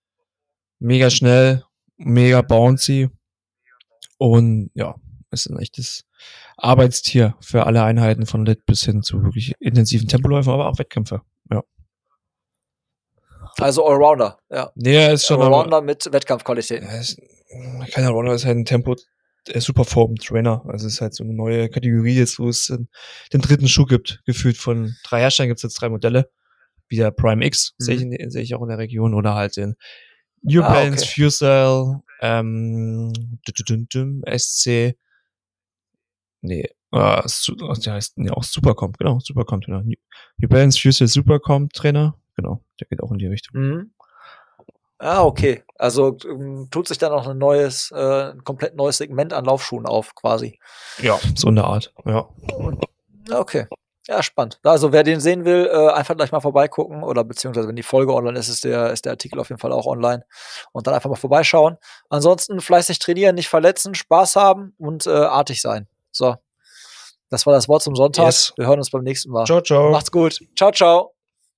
mega schnell, mega bouncy. Und ja, ist ein echtes Arbeitstier für alle Einheiten von Lit bis hin zu wirklich intensiven Tempoläufen, aber auch Wettkämpfe. Ja. Also Allrounder, ja. Nee, er ist schon Allrounder mit Wettkampfqualität. Ist, kein Allrounder ist halt ein Tempo Superform Trainer. Also es ist halt so eine neue Kategorie jetzt, wo es den, den dritten Schuh gibt. Gefühlt von drei Herstellern gibt es jetzt drei Modelle. Wie der Prime X, mhm. sehe ich, seh ich auch in der Region, oder halt den New ah, Balance okay. Fusel, ähm, SC, nee, äh, der heißt nee, auch Supercomp, genau, Supercomp Trainer. New, New Balance Fusel Supercomp Trainer, genau, der geht auch in die Richtung. Mhm. Ah, okay. Also ähm, tut sich dann auch ein neues, äh, ein komplett neues Segment an Laufschuhen auf, quasi. Ja, so eine Art, ja. Okay. Ja, spannend. Also wer den sehen will, äh, einfach gleich mal vorbeigucken oder beziehungsweise wenn die Folge online ist, ist der, ist der Artikel auf jeden Fall auch online und dann einfach mal vorbeischauen. Ansonsten fleißig trainieren, nicht verletzen, Spaß haben und äh, artig sein. So. Das war das Wort zum Sonntag. Yes. Wir hören uns beim nächsten Mal. Ciao, ciao. Macht's gut. Ciao, ciao.